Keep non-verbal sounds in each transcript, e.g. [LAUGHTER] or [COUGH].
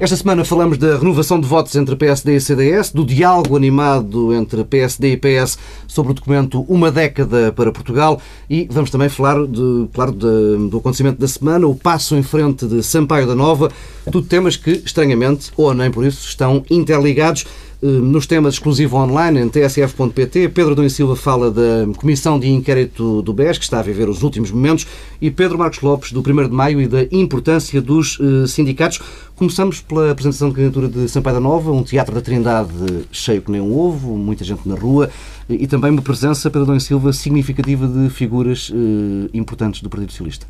Esta semana falamos da renovação de votos entre PSD e CDS, do diálogo animado entre PSD e PS sobre o documento Uma Década para Portugal e vamos também falar, de, claro, de, do acontecimento da semana, o passo em frente de Sampaio da Nova, tudo temas que, estranhamente, ou nem por isso, estão interligados. Eh, nos temas exclusivo online em tsf.pt. Pedro Dom Silva fala da Comissão de Inquérito do BES, que está a viver os últimos momentos, e Pedro Marcos Lopes, do 1 de Maio, e da importância dos eh, sindicatos. Começamos pela apresentação de candidatura de Sampaio da Nova, um teatro da Trindade cheio que nem um ovo, muita gente na rua, e também uma presença, Pedro Dom Silva, significativa de figuras eh, importantes do Partido Socialista.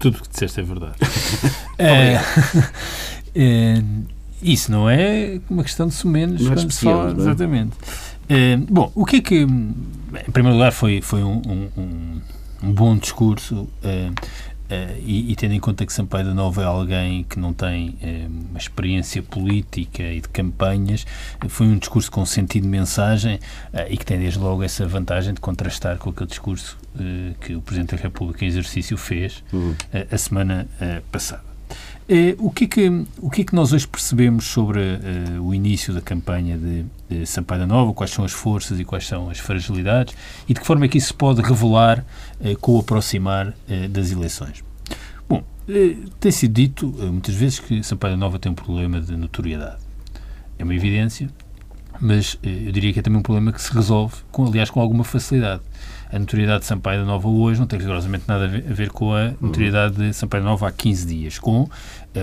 Tudo o que disseste é verdade. [LAUGHS] [LAUGHS] é, [LAUGHS] é, isso não é uma questão de sumenos não é especial, fala. É? Exatamente. Uh, bom, o que é que. Em primeiro lugar, foi, foi um, um, um bom discurso. Uh, Uh, e, e, tendo em conta que Sampaio da Nova é alguém que não tem uma experiência política e de campanhas, foi um discurso com sentido de mensagem e que tem desde logo essa vantagem de contrastar com aquele discurso que o Presidente da República em exercício fez uhum. a semana passada. Eh, o, que é que, o que é que nós hoje percebemos sobre uh, o início da campanha de, de Sampaio da Nova? Quais são as forças e quais são as fragilidades? E de que forma é que isso se pode revelar uh, com o aproximar uh, das eleições? Bom, tem sido dito muitas vezes que Sampaio da Nova tem um problema de notoriedade. É uma evidência, mas eu diria que é também um problema que se resolve, com, aliás, com alguma facilidade a notoriedade de Sampaio da Nova hoje não tem rigorosamente nada a ver com a notoriedade de Sampaio da Nova há 15 dias, com uh,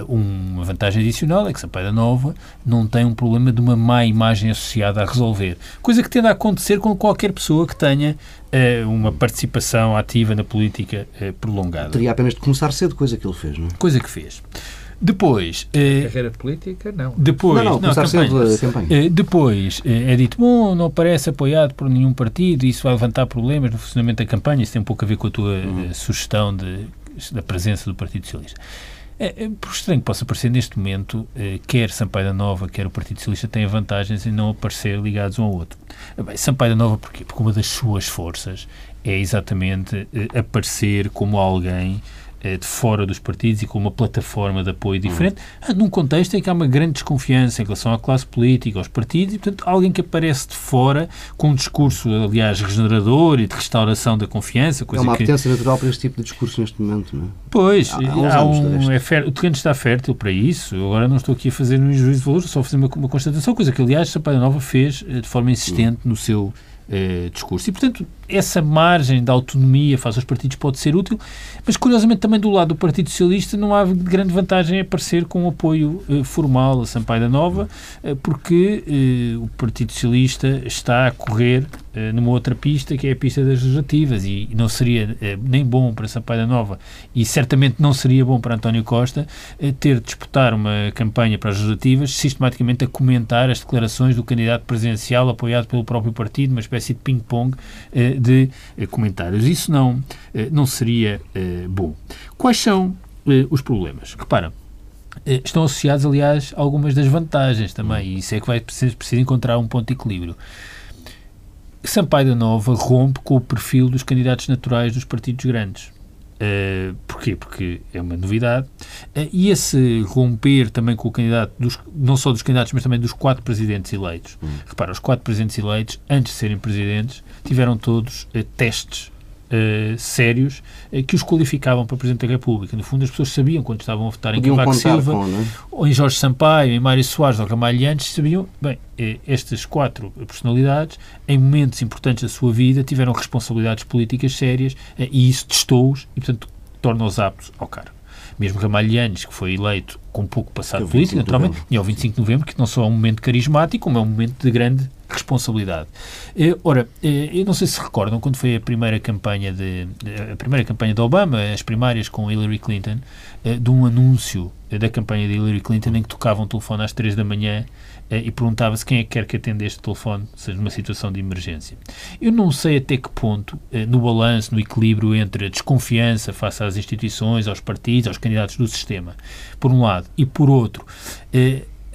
uma vantagem adicional, é que Sampaio da Nova não tem um problema de uma má imagem associada a resolver, coisa que tende a acontecer com qualquer pessoa que tenha uh, uma participação ativa na política uh, prolongada. Teria apenas de começar cedo, coisa que ele fez, não é? Coisa que fez. Depois. Eh, Carreira política, não. Depois, não, não, não campanha. campanha. Eh, depois eh, é dito, bom, não parece apoiado por nenhum partido, isso vai levantar problemas no funcionamento da campanha. Isso tem um pouco a ver com a tua uhum. sugestão de, da presença do Partido Socialista. É, é, por estranho que possa parecer, neste momento, eh, quer Sampaio da Nova, quer o Partido Socialista têm vantagens em não aparecer ligados um ao outro. Bem, Sampaio da Nova, porquê? Porque uma das suas forças é exatamente eh, aparecer como alguém de fora dos partidos e com uma plataforma de apoio diferente, uhum. num contexto em que há uma grande desconfiança em relação à classe política, aos partidos, e, portanto, alguém que aparece de fora com um discurso, aliás, regenerador e de restauração da confiança. Coisa é uma que... apetência natural para este tipo de discurso neste momento, não é? Pois, há, há, há um, é fer... o terreno está fértil para isso. Agora não estou aqui a fazer um juízo de valor, só a fazer uma, uma constatação, coisa que, aliás, Sampaio Nova fez eh, de forma insistente uhum. no seu eh, discurso. E, portanto, essa margem da autonomia faz aos partidos pode ser útil, mas curiosamente também do lado do Partido Socialista não há grande vantagem em aparecer com um apoio eh, formal a Sampaio da Nova, eh, porque eh, o Partido Socialista está a correr eh, numa outra pista, que é a pista das legislativas, e não seria eh, nem bom para Sampaio da Nova e certamente não seria bom para António Costa eh, ter de disputar uma campanha para as legislativas sistematicamente a comentar as declarações do candidato presidencial apoiado pelo próprio partido, uma espécie de ping-pong de eh, comentários. Isso não, eh, não seria eh, bom. Quais são os problemas? Repara, estão associados, aliás, a algumas das vantagens também, e isso é que vai precisar, encontrar um ponto de equilíbrio. Sampaio da Nova rompe com o perfil dos candidatos naturais dos partidos grandes. Uh, porquê? Porque é uma novidade. Uh, e esse romper também com o candidato, dos, não só dos candidatos, mas também dos quatro presidentes eleitos. Hum. Repara, os quatro presidentes eleitos, antes de serem presidentes, tiveram todos uh, testes Uh, sérios uh, que os qualificavam para Presidente da República. No fundo, as pessoas sabiam quando estavam a votar em Cavaco Silva, com, é? ou em Jorge Sampaio, em Mário Soares ou Ramalhantes, sabiam, bem, eh, estas quatro personalidades, em momentos importantes da sua vida, tiveram responsabilidades políticas sérias e isso testou-os e, portanto, torna-os aptos ao cargo mesmo Ramalhantes, que foi eleito com pouco passado político, naturalmente, e ao 25 de novembro, que não só é um momento carismático, como é um momento de grande responsabilidade. Eh, ora, eh, eu não sei se recordam quando foi a primeira campanha de a primeira campanha de Obama, as primárias com Hillary Clinton, eh, de um anúncio da campanha de Hillary Clinton em que tocava um telefone às três da manhã e perguntava-se quem é que quer que atenda este telefone, seja numa situação de emergência. Eu não sei até que ponto, no balanço, no equilíbrio entre a desconfiança face às instituições, aos partidos, aos candidatos do sistema, por um lado, e por outro,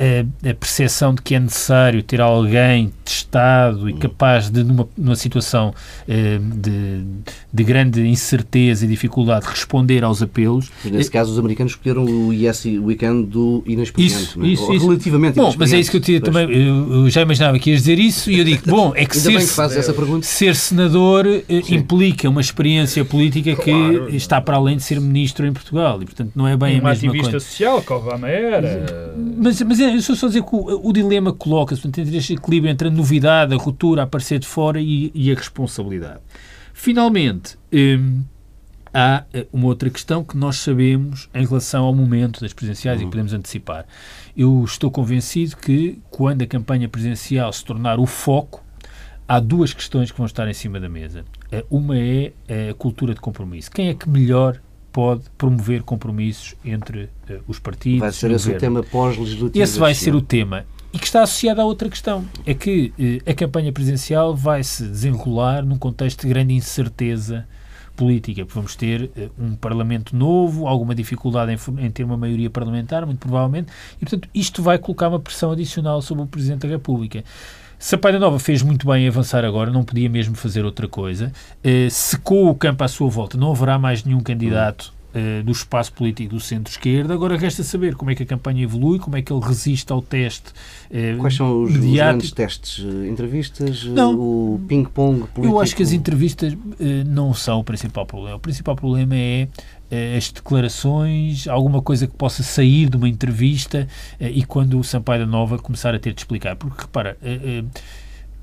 a, a percepção de que é necessário ter alguém testado e capaz de, numa, numa situação eh, de, de grande incerteza e dificuldade, responder aos apelos. Mas nesse caso, os americanos escolheram o Yes Weekend do inexperiente. Isso, é? isso, isso. Relativamente Bom, mas é isso que eu tinha também. Eu, eu, já imaginava que ias dizer isso e eu digo, bom, é que, ser, que ser senador eh, implica uma experiência política que claro. está para além de ser ministro em Portugal e, portanto, não é bem uma a mesma ativista coisa. social, que Obama era. Mas, mas é, eu só dizer que o, o dilema coloca-se, entre este equilíbrio entre a novidade, a ruptura, a aparecer de fora e, e a responsabilidade. Finalmente, hum, há eh, uma outra questão que nós sabemos em relação ao momento das presidenciais uhum. e que podemos antecipar. Eu estou convencido que quando a campanha presidencial se tornar o foco, há duas questões que vão estar em cima da mesa. Eh, uma é a cultura de compromisso. Quem é que melhor pode promover compromissos entre uh, os partidos? Vai ser esse o tema pós-legislativo. Esse vai ser o tema e que está associada a outra questão. É que eh, a campanha presidencial vai se desenrolar num contexto de grande incerteza política, porque vamos ter eh, um Parlamento novo, alguma dificuldade em, em, ter uma maioria parlamentar, muito provavelmente, e portanto isto vai colocar uma pressão adicional sobre o Presidente da República. Sampaio Nova fez muito bem em avançar agora, não podia mesmo fazer outra coisa. Eh, secou o campo à sua volta, não haverá mais nenhum candidato uh, do espaço político do centro-esquerda. Agora resta saber como é que a campanha evolui, como é que ele resiste ao teste uh, Quais são os, os grandes testes? Entrevistas? Não, o ping-pong político? Eu acho que as entrevistas uh, não são o principal problema. O principal problema é as declarações, alguma coisa que possa sair de uma entrevista e quando o Sampaio da Nova começar a ter de explicar. Porque, repara,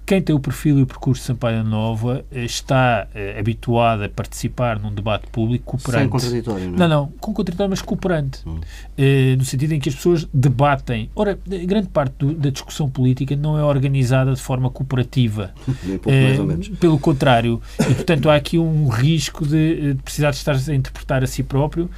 quem tem o perfil e o percurso de Sampaio Nova eh, está uh, habituado a participar num debate público cooperante. Sem contraditório, não é? Não, não, com contraditório, mas cooperante. Hum. Uh, no sentido em que as pessoas debatem. Ora, grande parte do, da discussão política não é organizada de forma cooperativa. [LAUGHS] Nem pouco uh, mais ou menos. Pelo contrário. E, portanto, há aqui um risco de, de precisar de estar a interpretar a si próprio,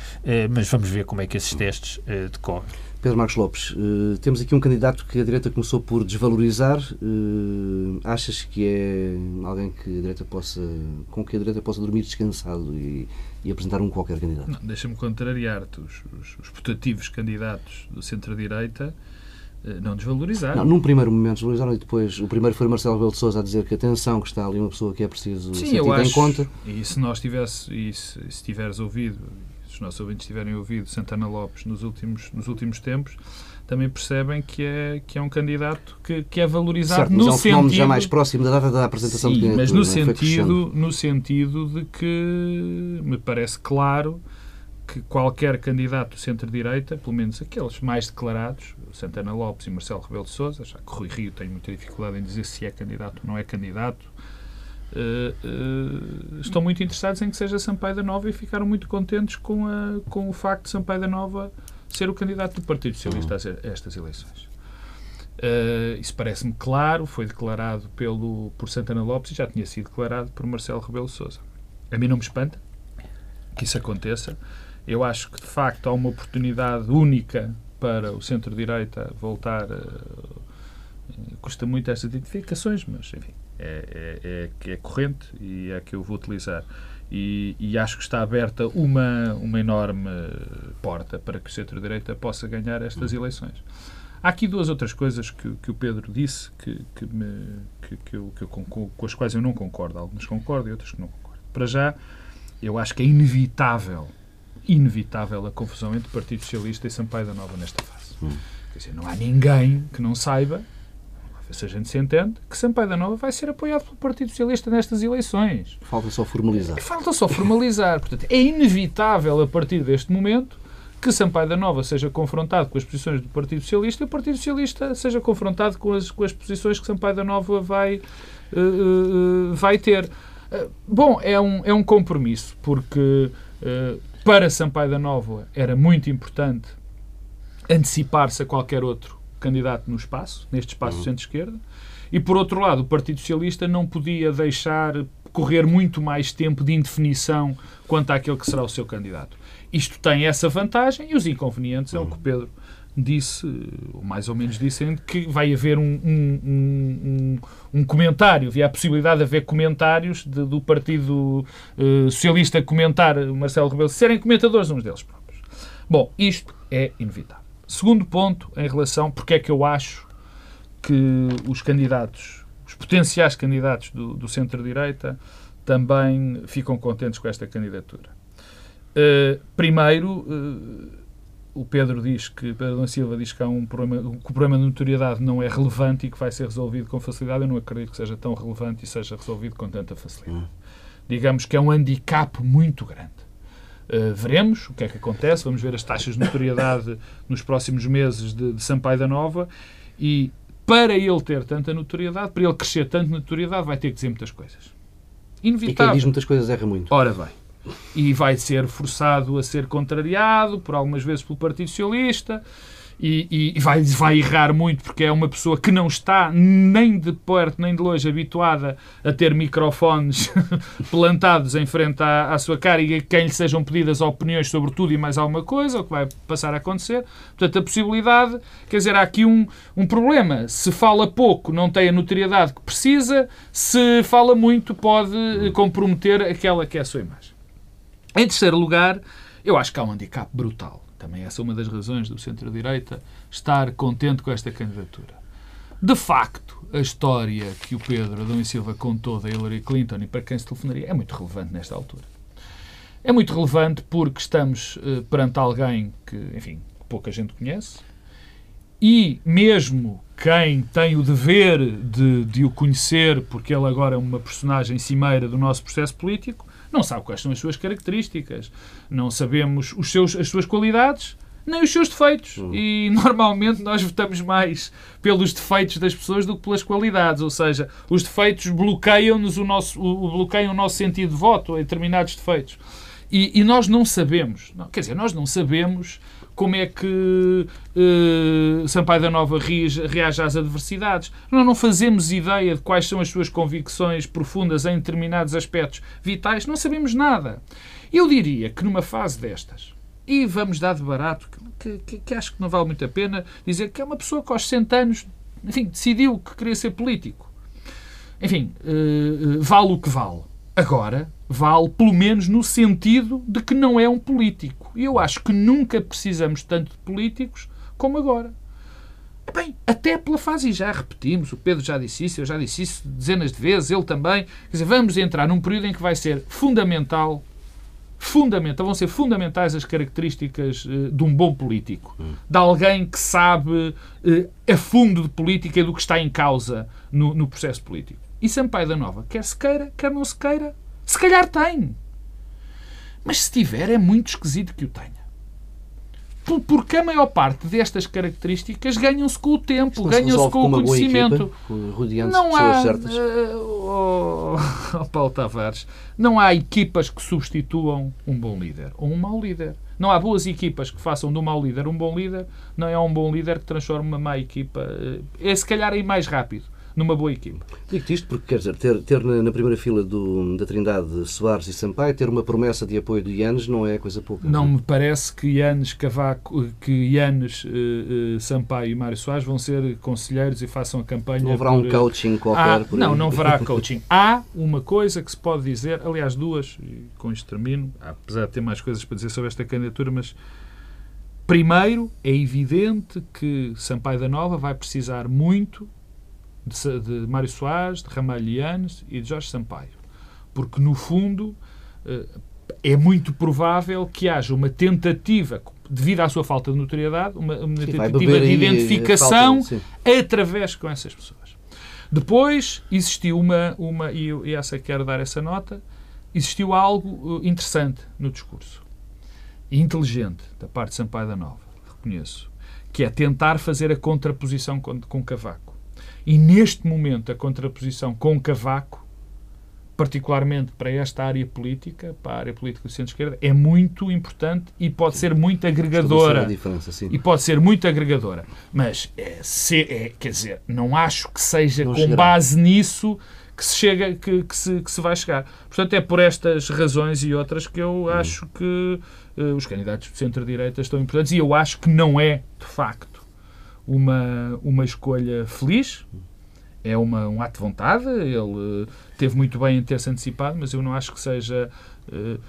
mas vamos ver como é que esses testes decorrem. Pedro Marcos Lopes, uh, temos aqui um candidato que a direita começou por desvalorizar. Uh, achas que é alguém que a direita possa, com que a direita possa dormir descansado e, e apresentar um qualquer candidato? Deixa-me contrariar-te. Os, os, os putativos candidatos do centro-direita uh, não desvalorizaram. Não, num primeiro momento desvalorizaram e depois o primeiro foi Marcelo Rebelo de Sousa a dizer que atenção, que está ali uma pessoa que é preciso Sim, eu acho, em conta. E se nós tivesse, e se, se tiveres ouvido os nossos ouvintes tiverem ouvido Santana Lopes nos últimos, nos últimos tempos, também percebem que é, que é um candidato que, que é valorizado certo, no mas é um sentido... já mais próximo da data da apresentação Sim, de mas no sentido, no sentido de que me parece claro que qualquer candidato do centro-direita, pelo menos aqueles mais declarados, Santana Lopes e Marcelo Rebelo de Sousa, já que Rui Rio tem muita dificuldade em dizer se é candidato ou não é candidato, Uh, uh, estão muito interessados em que seja Sampaio da Nova e ficaram muito contentes com, a, com o facto de Sampaio da Nova ser o candidato do Partido Socialista a estas eleições. Uh, isso parece-me claro, foi declarado pelo, por Santana Lopes e já tinha sido declarado por Marcelo Rebelo Sousa. A mim não me espanta que isso aconteça. Eu acho que, de facto, há uma oportunidade única para o centro-direita voltar. custa muito estas identificações, mas, enfim, é, é, é, é corrente e é que eu vou utilizar. E, e, acho que está aberta uma, uma enorme porta para que o centro-direita possa ganhar estas eleições. Há aqui duas outras coisas que, que o Pedro disse que, que, me, que, que, eu, que eu, com, com as quais eu não concordo. Algumas concordo e outras que não concordo. Para já, eu acho que é inevitável, inevitável a confusão entre Partido Socialista e Sampaio da Nova nesta fase. Hum. Quer dizer, não há ninguém que não saiba se a gente se entende, que Sampaio da Nova vai ser apoiado pelo Partido Socialista nestas eleições. Falta só formalizar. Falta só formalizar. Portanto, é inevitável, a partir deste momento, que Sampaio da Nova seja confrontado com as posições do Partido Socialista e o Partido Socialista seja confrontado com as, com as posições que Sampaio da Nova vai, uh, uh, vai ter. Uh, bom, é um, é um compromisso, porque para Sampaio da Nova era muito importante antecipar-se a qualquer outro candidato no espaço, neste espaço uhum. centro-esquerda, e por outro lado, o Partido Socialista não podia deixar correr muito mais tempo de indefinição quanto àquele que será o seu candidato. Isto tem essa vantagem e os inconvenientes uhum. é o que o Pedro disse, ou mais ou menos disse, que vai haver um, um, um, um comentário, havia a possibilidade de haver comentários de, do Partido uh, Socialista comentar Marcelo Rebelo, serem comentadores uns deles próprios. Bom, isto é inevitável. Segundo ponto, em relação, porque é que eu acho que os candidatos, os potenciais candidatos do, do centro-direita, também ficam contentes com esta candidatura. Uh, primeiro, uh, o Pedro diz que, Pedro da Silva diz que, há um problema, que o problema de notoriedade não é relevante e que vai ser resolvido com facilidade. Eu não acredito que seja tão relevante e seja resolvido com tanta facilidade. Hum. Digamos que é um handicap muito grande. Uh, veremos o que é que acontece, vamos ver as taxas de notoriedade nos próximos meses de, de Sampaio da Nova e para ele ter tanta notoriedade, para ele crescer tanto notoriedade, vai ter que dizer muitas coisas. Inevitável. E quem diz muitas coisas erra muito. Ora bem e vai ser forçado a ser contrariado por algumas vezes pelo Partido Socialista e, e, vai, vai errar muito porque é uma pessoa que não está nem de perto nem de longe habituada a ter microfones [LAUGHS] plantados em frente à, à, sua cara e a quem lhe sejam pedidas opiniões sobre tudo e mais alguma coisa, o que vai passar a acontecer. Portanto, a possibilidade, quer dizer, há aqui um, um problema. Se fala pouco, não tem a notoriedade que precisa, se fala muito, pode comprometer aquela que é a sua imagem. Em terceiro lugar, eu acho que há um handicap brutal. Também essa é uma das razões do centro-direita estar contente com esta candidatura. De facto, a história que o Pedro Adão e Silva contou da Hillary Clinton e para quem se telefonaria é muito relevante nesta altura. É muito relevante porque estamos uh, perante alguém que, enfim, pouca gente conhece e mesmo quem tem o dever de, de o conhecer, porque ele agora é uma personagem cimeira do nosso processo político, não sabe quais são as suas características, não sabemos os seus, as suas qualidades, nem os seus defeitos. Uhum. E [LAUGHS] normalmente nós votamos mais pelos defeitos das pessoas do que pelas qualidades. Ou seja, os defeitos bloqueiam-nos o nosso, o, bloqueiam o nosso sentido de voto em determinados defeitos. E, e nós não sabemos, não, quer dizer, nós não sabemos como é que uh, Sampaio da Nova reage, reage, às adversidades. Nós não fazemos ideia de quais são as suas convicções profundas em determinados aspectos vitais, não sabemos nada. Eu diria que numa fase destas, e vamos dar de barato, que, que, que acho que não vale muito a pena dizer que é uma pessoa que aos 60 anos, enfim, decidiu que queria ser político. Enfim, uh, vale o que vale. Agora, vale pelo menos no sentido de que não é um político. E eu acho que nunca precisamos tanto de políticos como agora. Bem, até pela fase, e já repetimos, o Pedro já disse isso, eu já disse isso dezenas de vezes, ele também. Quer dizer, vamos entrar num período em que vai ser fundamental, fundamental, vão ser fundamentais as características uh, de um bom político, hum. de alguém que sabe uh, a fundo de política e do que está em causa no, no processo político. E Sampaio da Nova, quer se queira, quer não se queira, se calhar tem. Mas se tiver, é muito esquisito que o tenha. Porque a maior parte destas características ganham-se com o tempo, ganham-se com, o conhecimento. Equipa, não há. Certas. Uh, [LAUGHS] oh, Paulo Tavares, não há equipas que substituam um bom líder ou um mau líder. Não há boas equipas que façam do mau líder um bom líder, não é um bom líder que transforme uma má equipa. É se calhar aí mais rápido numa boa equipa. Digo-te isto porque, quer dizer, ter, ter na, primeira fila do, da Trindade Soares e Sampaio, ter uma promessa de apoio de Ianes não é coisa pouca. Não, não me parece que Ianes, Cavaco, que Ianes, uh, uh, Sampaio e Mário Soares vão ser conselheiros e façam a campanha. Não haverá por, um coaching qualquer? Há, não, não haverá [LAUGHS] coaching. Há uma coisa que se pode dizer, aliás, duas, e com isto termino, apesar de ter mais coisas para dizer sobre esta candidatura, mas Primeiro, é evidente que Sampaio da Nova vai precisar muito de, de Mário Soares, de Ramalhianes e de Jorge Sampaio. Porque, no fundo, eh, é muito provável que haja uma tentativa, devido à sua falta de notoriedade, uma, uma sim, tentativa de identificação falta, através com essas pessoas. Depois existiu uma, uma e, eu, e essa quero dar essa nota, existiu algo eh, interessante no discurso. E inteligente da parte de Sampaio da Nova, reconheço, que é tentar fazer a contraposição com, com Cavaco. E neste momento a contraposição com Cavaco, particularmente para esta área política, para a área política do centro-esquerda, é muito importante e pode ser muito agregadora. E pode ser muito agregadora. Mas, é, se, é, quer dizer, não acho que seja não com chegará. base nisso que se, chega, que, que, se, que se vai chegar. Portanto, é por estas razões e outras que eu hum. acho que uh, os candidatos do centro-direita estão importantes e eu acho que não é, de facto, uma, uma escolha feliz, é uma, um ato de vontade, ele teve muito bem em ter-se antecipado, mas eu não acho que seja uh,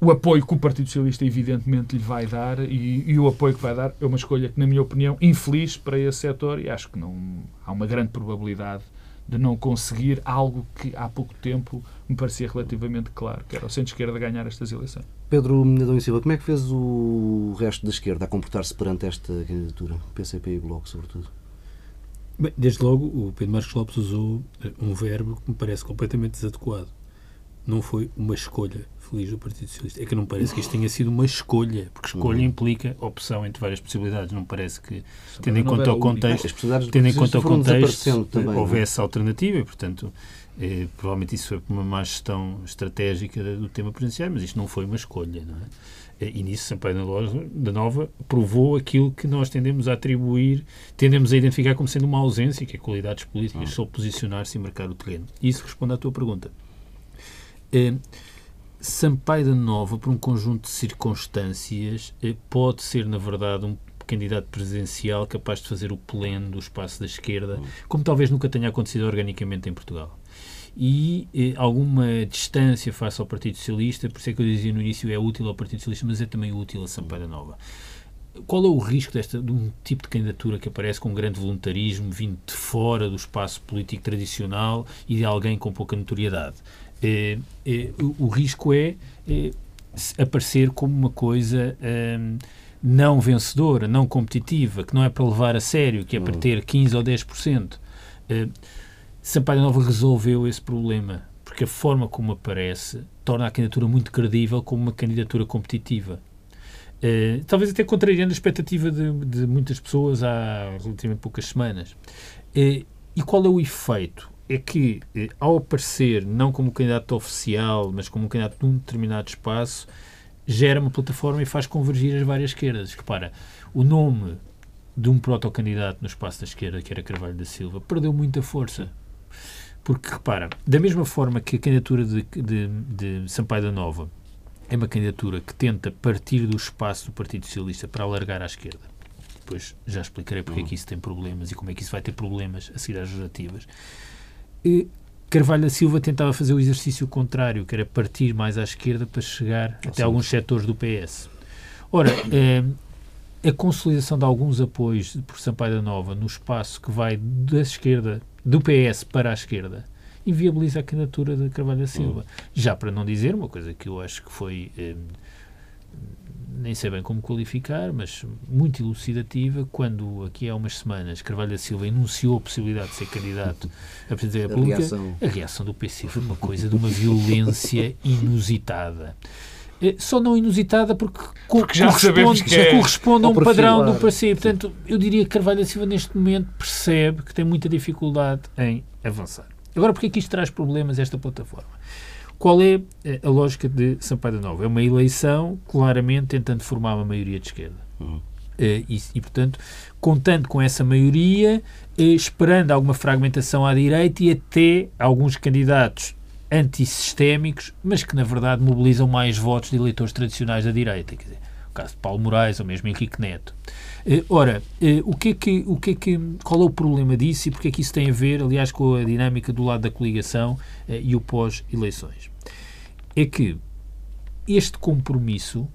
o apoio que o Partido Socialista evidentemente lhe vai dar e, e, o apoio que vai dar é uma escolha que, na minha opinião, infeliz para esse setor e acho que não há uma grande probabilidade de não conseguir algo que há pouco tempo me parecia relativamente claro, que era o centro-esquerda ganhar estas eleições. Pedro Adão e Silva, como é que fez o resto da esquerda a comportar-se perante esta candidatura? PCP e Bloco, sobretudo. Bem, desde logo, o Pedro Marcos Lopes usou eh, um verbo que me parece completamente desadequado. Não foi uma escolha feliz do Partido Socialista. É que não parece que isto tenha sido uma escolha, porque escolha uhum. implica opção entre várias possibilidades. Não parece que, tendo em conta o contexto, tendo em conta o contexto, houvesse é? alternativa e, portanto, eh, provavelmente isso foi uma má gestão estratégica do tema presidencial, mas isto não foi uma escolha, não é? Eh, e nisso, Sampaio da Nova provou aquilo que nós tendemos a atribuir, tendemos a identificar como sendo uma ausência, que é qualidades políticas, ah. só posicionar-se e marcar o terreno. Isso responde à tua pergunta. Eh, Sampaio da Nova, por um conjunto de circunstâncias, eh, pode ser, na verdade, um candidato presidencial capaz de fazer o pleno do espaço da esquerda, como talvez nunca tenha acontecido organicamente em Portugal. E eh, alguma distância face ao Partido Socialista, por isso é que eu dizia no início é útil ao Partido Socialista, mas é também útil a Sampaio Nova. Qual é o risco desta, de um tipo de candidatura que aparece com um grande voluntarismo, vindo de fora do espaço político tradicional e de alguém com pouca notoriedade? É, é, o, o, risco é, é, aparecer como uma coisa hum, não vencedora, não competitiva, que não é para levar a sério, que é para hum. ter 15 ou 10%. Uh, Sampaio Nova resolveu esse problema, porque a forma como aparece torna a candidatura muito credível como uma candidatura competitiva. Uh, talvez até contrariando a expectativa de, de, muitas pessoas há relativamente poucas semanas. Uh, e qual é o efeito? é que, eh, ao aparecer não como candidato oficial, mas como candidato de um determinado espaço, gera uma plataforma e faz convergir as várias esquerdas. Repara, o nome de um protocandidato no espaço da esquerda, que era Carvalho da Silva, perdeu muita força. Porque, repara, da mesma forma que a candidatura de, de, de Sampaio da Nova é uma candidatura que tenta partir do espaço do Partido Socialista para alargar à esquerda, depois já explicarei porque é que isso tem problemas e como é que isso vai ter problemas a seguir às legislativas. E Carvalho da Silva tentava fazer o exercício contrário, que era partir mais à esquerda para chegar até alguns setores do PS. Ora, eh, a consolidação de alguns apoios por Sampaio da Nova no espaço que vai da esquerda, do PS para a esquerda, inviabiliza a candidatura de Carvalho da Silva. Hum. Já para não dizer uma coisa que eu acho que foi eh, nem sei bem como qualificar, mas muito elucidativa, quando aqui há umas semanas Carvalho da Silva enunciou a possibilidade de ser candidato a Presidente da República, a reação. a reação do PC foi uma coisa de uma violência inusitada. Eh, só não inusitada porque, porque já corresponde, que é. corresponde a um padrão do PC. Portanto, eu diria que Carvalho da Silva neste momento percebe que tem muita dificuldade em avançar. Agora, porque é que isto traz problemas esta plataforma? Qual é eh, a lógica de Sampaio da Nova? É uma eleição claramente tentando formar uma maioria de esquerda. Uhum. Uh, e, e, portanto, contando com essa maioria, uh, esperando alguma fragmentação à direita e até alguns candidatos antissistémicos, mas que na verdade mobilizam mais votos de eleitores tradicionais da direita. Quer dizer, o caso de Paulo Moraes ou mesmo Henrique Neto. Uh, ora, o que é que, o que é que, qual é o problema disso e porque é que isso tem a ver, aliás, com a dinâmica do lado da coligação e o pós-eleições? é que este compromisso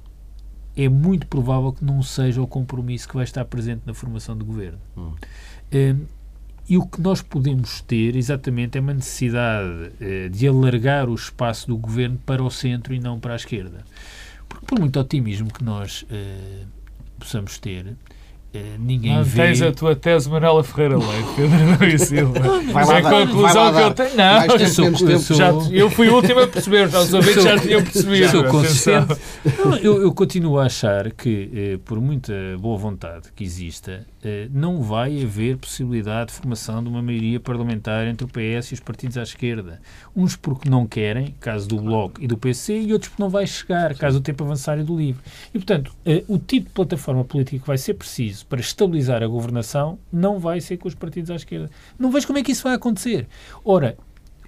é muito provável que não seja o compromisso que vai estar presente na formação do governo. Hum. E o que nós podemos ter, exatamente, é uma necessidade uh, de alargar o espaço do governo para o centro e não para a esquerda. Porque, por muito otimismo que nós uh, possamos ter, eh, ninguém não vê. Tens a tua tese Manuela Ferreira Leite, [LAUGHS] Pedro Rui Silva. Vai lá, é a conclusão que eu tenho. Não, eu, sou, eu, sou, já, eu fui o último a perceber, já os ouvintes já tinham percebido. Sou consciente. Não, eu, eu, continuo a achar que, eh, por muita boa vontade que exista, eh, não vai haver possibilidade de formação de uma maioria parlamentar entre o PS e os partidos à esquerda. Uns porque não querem, caso do Bloco e do PC, e outros porque não vai chegar, caso o tempo avançar e do LIVRE. E, portanto, o tipo de plataforma política que vai ser preciso para estabilizar a governação não vai ser com os partidos à esquerda. Não vejo como é que isso vai acontecer. Ora,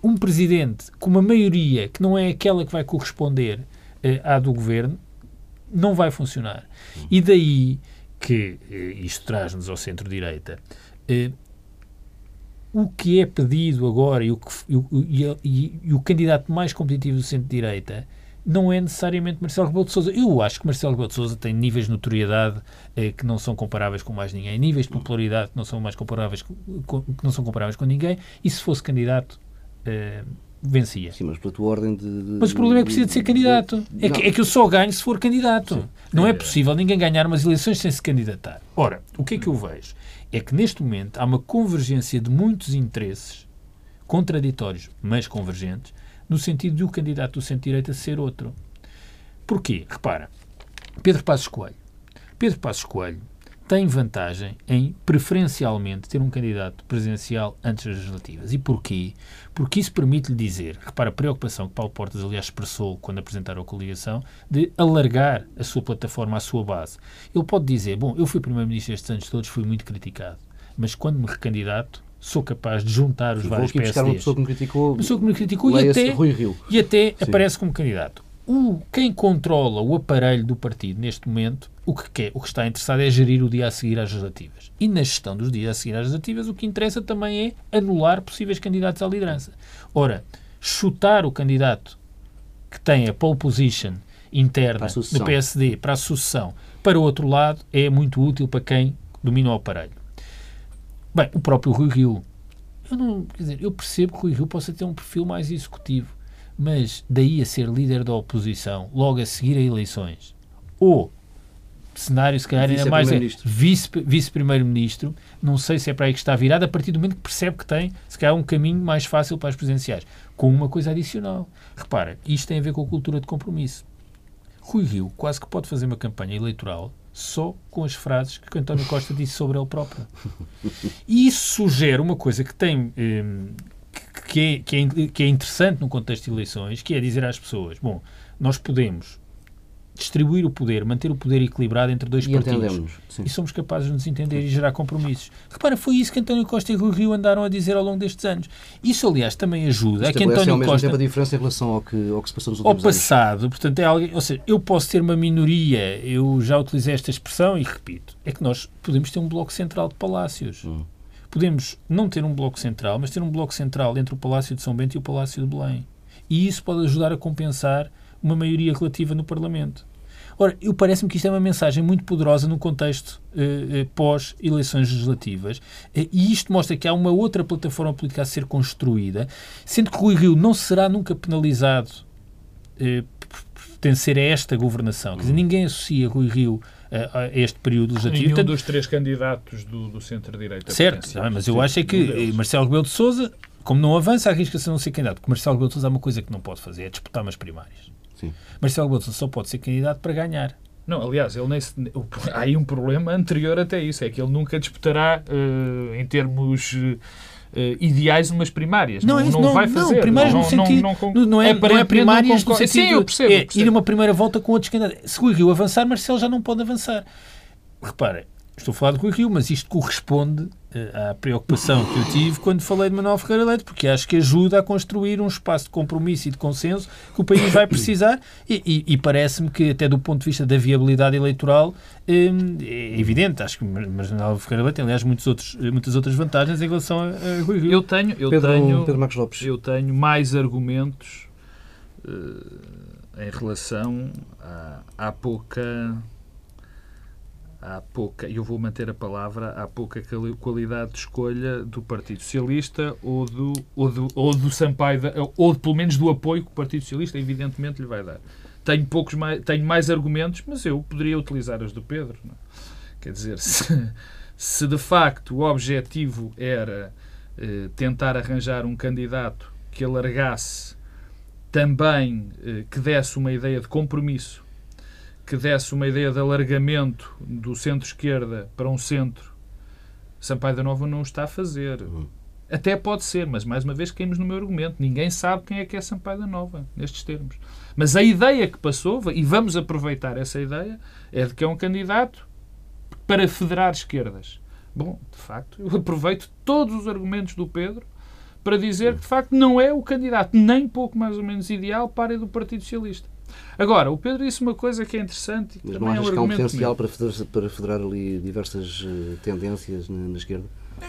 um presidente com uma maioria que não é aquela que vai corresponder eh, à do governo não vai funcionar. E daí que eh, isto traz-nos ao centro-direita. Eh, o que é pedido agora e o, e, e, e o candidato mais competitivo do centro-direita não é necessariamente Marcelo Rebelo de Sousa. Eu acho que Marcelo Rebelo de Sousa tem níveis de notoriedade eh, que não são comparáveis com mais ninguém, níveis de popularidade que não são mais comparáveis com, que não são comparáveis com ninguém, e se fosse candidato eh, vencia. Sim, mas pela tua ordem de. Mas o problema é que precisa de ser candidato. É que, é que eu só ganho se for candidato. Sim. Não é possível ninguém ganhar umas eleições sem se candidatar. Ora, o que é que eu vejo? É que neste momento há uma convergência de muitos interesses contraditórios, mas convergentes, no sentido de o candidato do centro-direita ser outro. Porquê? Repara, Pedro Passos Coelho. Pedro Passos Coelho tem vantagem em, preferencialmente, ter um candidato presidencial antes das legislativas. E porquê? Porque isso permite-lhe dizer, repara a preocupação que Paulo Portas, aliás, expressou quando apresentaram a coligação, de alargar a sua plataforma à sua base. Ele pode dizer, bom, eu fui Primeiro-Ministro estes anos todos, fui muito criticado, mas quando me recandidato, sou capaz de juntar os Sim, vários PSDs. uma pessoa que me criticou, pessoa que me criticou e até, Rui Rio. e até aparece como candidato. O, quem controla o aparelho do partido neste momento, o que, quer, o que está interessado é gerir o dia a seguir às legislativas. E na gestão dos dias a seguir às legislativas, o que interessa também é anular possíveis candidatos à liderança. Ora, chutar o candidato que tem a pole position interna do PSD para a sucessão para o outro lado é muito útil para quem domina o aparelho. Bem, o próprio Rui Rio. Eu, não, quer dizer, eu percebo que o Rui Rio possa ter um perfil mais executivo, mas daí a ser líder da oposição, logo a seguir a eleições, ou cenário, se calhar, ainda mais é vice-primeiro-ministro, vice não sei se é para aí que está virado, a partir do momento que percebe que tem, se calhar, um caminho mais fácil para as presidenciais. Com uma coisa adicional. Repara, isto tem a ver com a cultura de compromisso. Rui Rio quase que pode fazer uma campanha eleitoral só com as frases que António Costa disse sobre ele próprio. E isso sugere uma coisa que tem. Hum, que é, é, que é interessante no contexto de eleições, que é dizer às pessoas: bom, nós podemos distribuir o poder, manter o poder equilibrado entre dois e partidos. E somos capazes de nos entender e gerar compromissos. Repara, foi isso que António Costa e Rui Rio andaram a dizer ao longo destes anos. Isso, aliás, também ajuda a que António ao mesmo Costa... tempo a diferença em relação ao que, ao que se passou nos últimos Ao passado, anos. portanto, é alguém... Ou seja, eu posso ter uma minoria, eu já utilizei esta expressão e repito, é que nós podemos ter um bloco central de palácios. Hum. Podemos não ter um bloco central, mas ter um bloco central entre o Palácio de São Bento e o Palácio de Belém. E isso pode ajudar a compensar uma maioria relativa no Parlamento. Ora, eu parece-me que isto é uma mensagem muito poderosa no contexto eh, eh pós-eleições legislativas eh, e isto mostra que há uma outra plataforma política a ser construída, sendo que Rui Rio não será nunca penalizado eh, por pertencer a esta governação. Quer dizer, ninguém associa Rui Rio eh, a este período legislativo. Nenhum dos três candidatos do, do centro-direita. Certo, mas eu acho é que Marcelo Rebelo de Sousa, como não avança, arrisca-se a não ser candidato. Porque Marcelo Rebelo de Sousa há uma coisa que não pode fazer, é disputar umas primárias. Sim. Marcelo Bolsonaro só pode ser candidato para ganhar. Não, aliás, ele nem se, há aí um problema anterior até isso, é que ele nunca disputará uh, em termos uh, ideais umas primárias. Não, não, não, não vai fazer. Não, primárias não, no sentido, não, não, é, não é primárias no sentido Sim, eu percebo, é eu percebo. ir uma primeira volta com outros candidatos. Se o Rio avançar, Marcelo já não pode avançar. Repara, estou a falar de Rui Rio, mas isto corresponde eh, à preocupação que eu tive quando falei de Manuel Ferreira Leite, porque acho que ajuda a construir um espaço de compromisso e de consenso que o país vai precisar e, e, e parece-me que até do ponto de vista da viabilidade eleitoral eh, é evidente, acho que Manuel Ferreira Leite tem aliás muitos outros, muitas outras vantagens em relação a, a Rui Rio. Eu tenho, eu Pedro, tenho, Pedro Marcos Lopes. eu tenho mais argumentos uh, em relação à, à pouca há pouca, e eu vou manter a palavra, há pouca qualidade de escolha do Partido Socialista ou do, ou do, ou do Sampaio, ou pelo menos do apoio que o Partido Socialista evidentemente lhe vai dar. Tenho, poucos mais, tenho mais argumentos, mas eu poderia utilizar as do Pedro. Não? É? Quer dizer, [LAUGHS] se, se de facto o objetivo era eh, tentar arranjar um candidato que alargasse também, eh, que desse uma ideia de compromisso que desse uma ideia de alargamento do centro-esquerda para um centro, Sampaio da Nova não o está a fazer. Uhum. Até pode ser, mas mais uma vez caímos no meu argumento. Ninguém sabe quem é que é Sampaio da Nova, nestes termos. Mas a ideia que passou, e vamos aproveitar essa ideia, é de que é um candidato para federar esquerdas. Bom, de facto, eu aproveito todos os argumentos do Pedro para dizer que, de facto, não é o candidato nem pouco mais ou menos ideal para a do Partido Socialista. Agora, o Pedro disse uma coisa que é interessante. Mas não achas é um que há um potencial para federar, para federar ali diversas uh, tendências na, na, esquerda?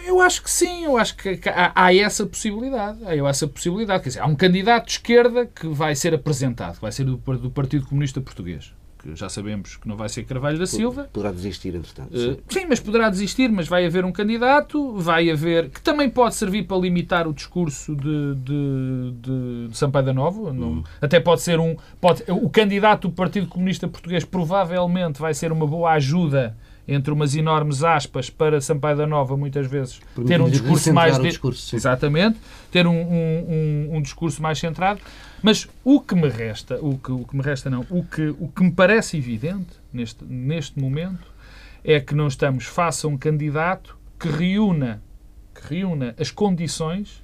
Eu acho que sim, eu acho que há, há, essa possibilidade. Há essa possibilidade. Quer dizer, há um candidato de esquerda que vai ser apresentado, que vai ser do, do Partido Comunista Português que já sabemos que não vai ser Carvalho da Silva. Poderá desistir, entretanto. Uh, sim, mas poderá desistir, mas vai haver um candidato, vai haver. que também pode servir para limitar o discurso de, de, de, de Sampaio da Nova. Hum. Até pode ser um. Pode, o candidato do Partido Comunista Português provavelmente vai ser uma boa ajuda entre umas enormes aspas para Sampaio da Nova, muitas vezes, ter um discurso mais. De... Discurso, Exatamente, ter um, um, um, um, discurso mais centrado. Mas o que me resta, o que, o que me resta não, o que, o que me parece evidente neste, neste momento é que não estamos face a um candidato que reúna, que reúna as condições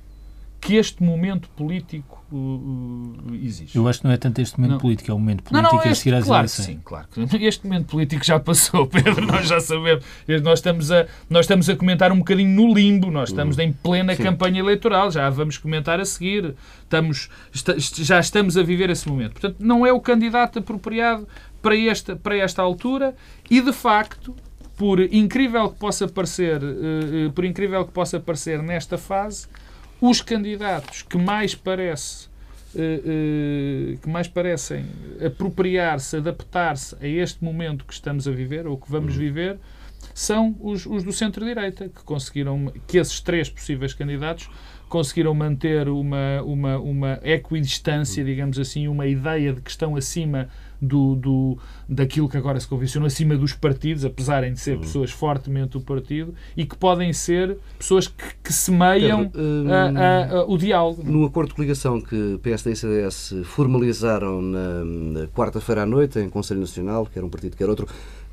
que este momento político uh, uh, exige. Eu acho que não é tanto este momento não. político, é o momento político não, não, este, a seguir às claro eleições. Sim, claro. [LAUGHS] Este momento político já passou, [LAUGHS] Pedro, nós já sabemos. Nós estamos a, nós estamos a comentar um bocadinho no limbo, nós estamos em plena sim. campanha eleitoral, já vamos comentar a seguir. Estamos, já estamos a viver esse momento. Portanto, não é o candidato apropriado para esta, para esta altura e, de facto, por incrível que possa parecer, uh, por incrível que possa parecer nesta fase, os candidatos que mais parece uh, uh, que mais parecem apropriar-se, adaptar-se a este momento que estamos a viver ou que vamos uhum. viver são os, os do centro-direita que conseguiram que esses três possíveis candidatos conseguiram manter uma, uma, uma equidistância, uhum. digamos assim, uma ideia de que estão acima do, do, daquilo que agora se convencionou acima dos partidos, apesar de ser uhum. pessoas fortemente do partido, e que podem ser pessoas que, que semeiam Pedro, a, a, a, o diálogo. No acordo de coligação que PSD e CDS formalizaram na, na quarta-feira à noite, em Conselho Nacional, quer um partido, quer outro,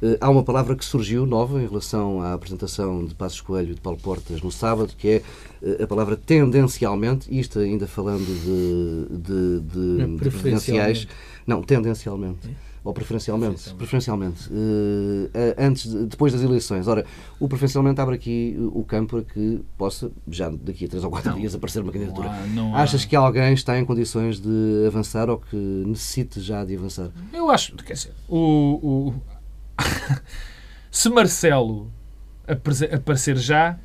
eh, há uma palavra que surgiu nova em relação à apresentação de Passos Coelho e de Paulo Portas no sábado, que é eh, a palavra tendencialmente, isto ainda falando de, de, de, de presidenciais. Não, tendencialmente. É? Ou preferencialmente. Preferencialmente. Uh, antes, depois das eleições. Ora, o preferencialmente abre aqui o campo para que possa, já daqui a três ou quatro não, dias, aparecer uma candidatura. Não há, não Achas há... que alguém está em condições de avançar ou que necessite já de avançar? Eu acho, quer dizer, o, o... [LAUGHS] se Marcelo aparecer já,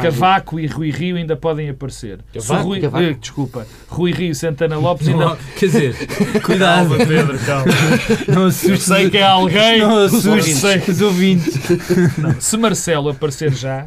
Cavaco e Rui Rio ainda podem aparecer. Cavaco? Rui, Cavaco? Eh, desculpa. Rui Rio e Santana Lopes ainda. Não, quer dizer, [LAUGHS] cuidado. Calma, Pedro, calma. Não assustes, sei que é alguém. Não assustes os ouvintes. Não, se Marcelo aparecer já,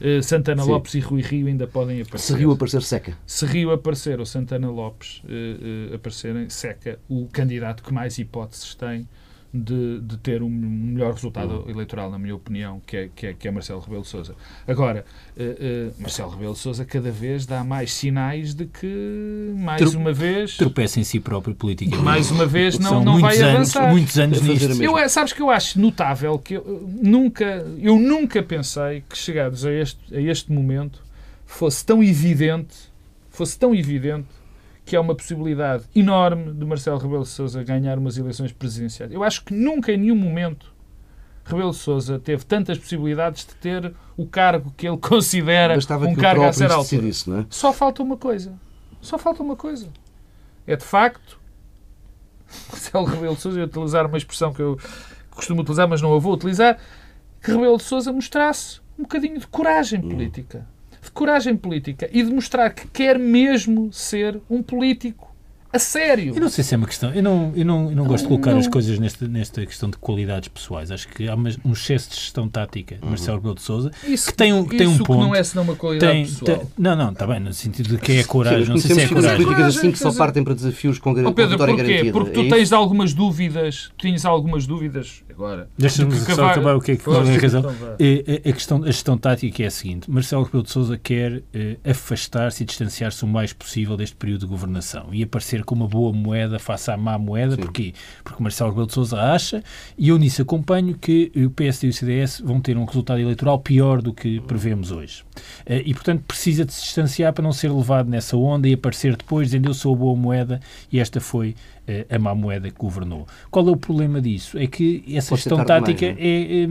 uh, Santana Sim. Lopes e Rui Rio ainda podem aparecer. Se Rio aparecer, seca. Se Rio aparecer ou Santana Lopes uh, uh, aparecerem, seca o candidato que mais hipóteses tem de, de ter um melhor resultado uhum. eleitoral, na minha opinião, que é, que é, que é Marcelo Rebelo de Sousa. Agora, uh, uh, Marcelo Rebelo de Sousa cada vez dá mais sinais de que, mais Tro uma vez... Tropeça em si próprio politicamente. Mais uma vez não, não vai anos, avançar. Muitos anos nisto. Eu, é, sabes que eu acho notável que eu nunca, eu nunca pensei que chegados a este, a este momento fosse tão evidente, fosse tão evidente que há uma possibilidade enorme de Marcelo Rebelo de Sousa ganhar umas eleições presidenciais. Eu acho que nunca, em nenhum momento, Rebelo de Sousa teve tantas possibilidades de ter o cargo que ele [LAUGHS] considera um cargo a ser alto. Isso, é? Só falta uma coisa. Só falta uma coisa. É de facto [LAUGHS] Marcelo Rebelo de Sousa, eu utilizar uma expressão que eu costumo utilizar, mas não a vou utilizar, que Rebelo de Sousa mostrasse um bocadinho de coragem hum. De coragem política e de mostrar que quer mesmo ser um político a sério. Eu não sei se é uma questão. Eu não, eu não, eu não gosto de colocar não. as coisas nesta, nesta questão de qualidades pessoais. Acho que há uma, um excesso de gestão tática de uhum. Marcelo Rebelo de Souza isso, que tem um, que tem um ponto. não é senão uma qualidade tem, pessoal. Tem, não, não, está bem, no sentido de quem é coragem. Sim, não sei se é coragem. políticas assim que só partem para desafios com, oh, Pedro, vitória porquê? garantida. Porque tu é tens algumas dúvidas, tens algumas dúvidas agora. Deixa-me só acabar o que é que a razão. A, a, questão, a gestão tática é a seguinte: Marcelo Rebelo de Souza quer eh, afastar-se e distanciar-se o mais possível deste período de governação e aparecer com uma boa moeda face à má moeda. Sim. Porquê? Porque Marcelo Rebelo de Sousa acha, e eu nisso acompanho, que o PSD e o CDS vão ter um resultado eleitoral pior do que prevemos hoje. Eh, e, portanto, precisa de se distanciar para não ser levado nessa onda e aparecer depois dizendo eu sou a boa moeda e esta foi a má moeda que governou. Qual é o problema disso? É que essa Pode gestão tática é? é,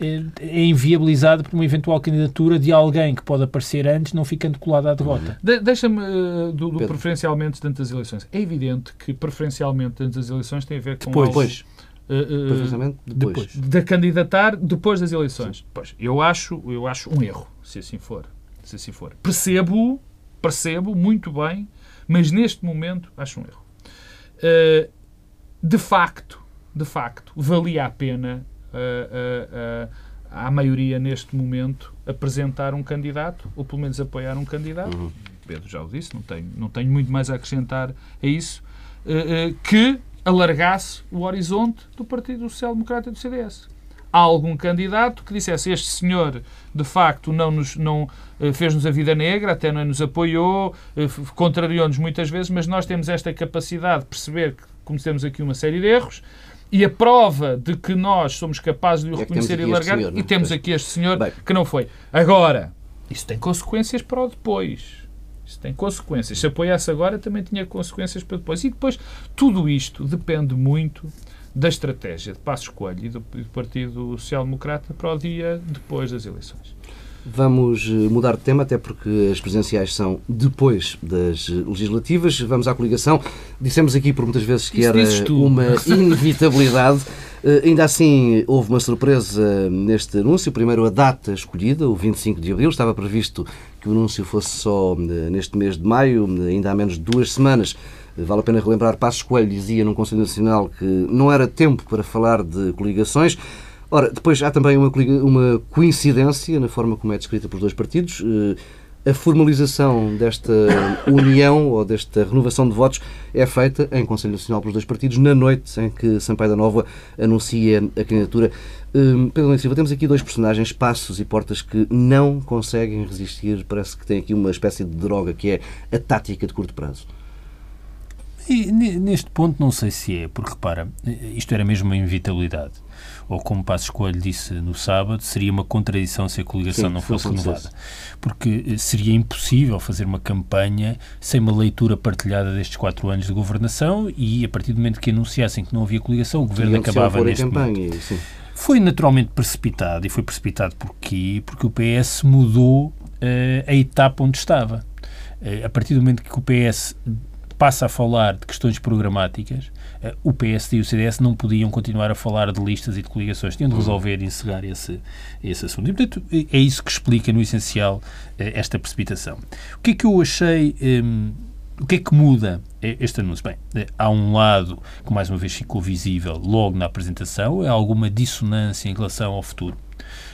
é, é, inviabilizada por uma eventual candidatura de alguém que pode aparecer antes, não ficando colado à derrota. De, Deixa-me, uh, do, do preferencialmente tanto das eleições. É evidente que preferencialmente tanto das eleições tem a ver com... Depois. depois. Uh, uh, depois. depois. De candidatar depois das eleições. Sim. Pois, eu acho, eu acho um erro, se assim for. Se assim for. Percebo, percebo muito bem, mas neste momento acho um erro. Uh, de facto, de facto, valia a pena uh, à maioria neste momento apresentar um candidato, ou pelo menos apoiar um candidato. Uhum. Pedro já o disse, não tenho, não tenho muito mais a acrescentar a isso, que alargasse o horizonte do Partido Social Democrata e do CDS há algum candidato que dissesse este senhor de facto não nos não eh, fez-nos a vida negra, até não nos apoiou, eh, contrariou-nos muitas vezes, mas nós temos esta capacidade de perceber que cometemos aqui uma série de erros e a prova de que nós somos capazes de o é reconhecer e largar, senhor, e temos aqui este senhor Bem. que não foi. Agora, isso tem consequências para o depois. Isso tem consequências. Se apoiasse agora, também tinha consequências para depois. E depois, tudo isto depende muito da estratégia de Passos Coelho e do Partido Social Democrata para o dia depois das eleições. Vamos eh, mudar de tema, até porque as presidenciais são depois das legislativas. Vamos à coligação. Dissemos aqui por muitas vezes que era uma [LAUGHS] inevitabilidade. Uh, ainda assim, houve uma surpresa neste anúncio. Primeiro, a data escolhida, o 25 de abril. Estava previsto que o anúncio fosse só neste mês de maio, ainda há menos de duas semanas Vale a pena relembrar, Passos Coelho dizia num Conselho Nacional que não era tempo para falar de coligações. Ora, depois há também uma, uma coincidência na forma como é descrita pelos dois partidos. Eh, a formalização desta [COUGHS] união ou desta renovação de votos é feita em Conselho Nacional pelos dois partidos na noite em que Sampaio da Nova anuncia a candidatura. Eh, Pedro Leite Silva, temos aqui dois personagens, Passos e Portas, que não conseguem resistir. Parece que tem aqui uma espécie de droga que é a tática de curto prazo. E neste ponto não sei se é, porque repara, isto era mesmo uma inevitabilidade. Ou como Passos Coelho disse no sábado, seria uma contradição se a coligação Sim, não fosse renovada. Porque eh, seria impossível fazer uma campanha sem uma leitura partilhada destes quatro anos de governação e a partir do momento que anunciassem que não havia coligação, o governo acabava neste campanha, momento. Sim. Foi naturalmente precipitado. E foi precipitado porquê? Porque o PS mudou uh, a etapa onde estava. Uh, a partir do momento que o PS passa a falar de questões programáticas, o PSD e o CDS não podiam continuar a falar de listas e de coligações. Tinham de resolver e encerrar esse, esse assunto. E, portanto, é isso que explica, no essencial, eh, esta precipitação. O que é que eu achei. Hum, o que é que muda este anúncio? Bem, eh, há um lado que mais uma vez ficou visível logo na apresentação, é alguma dissonância em relação ao futuro.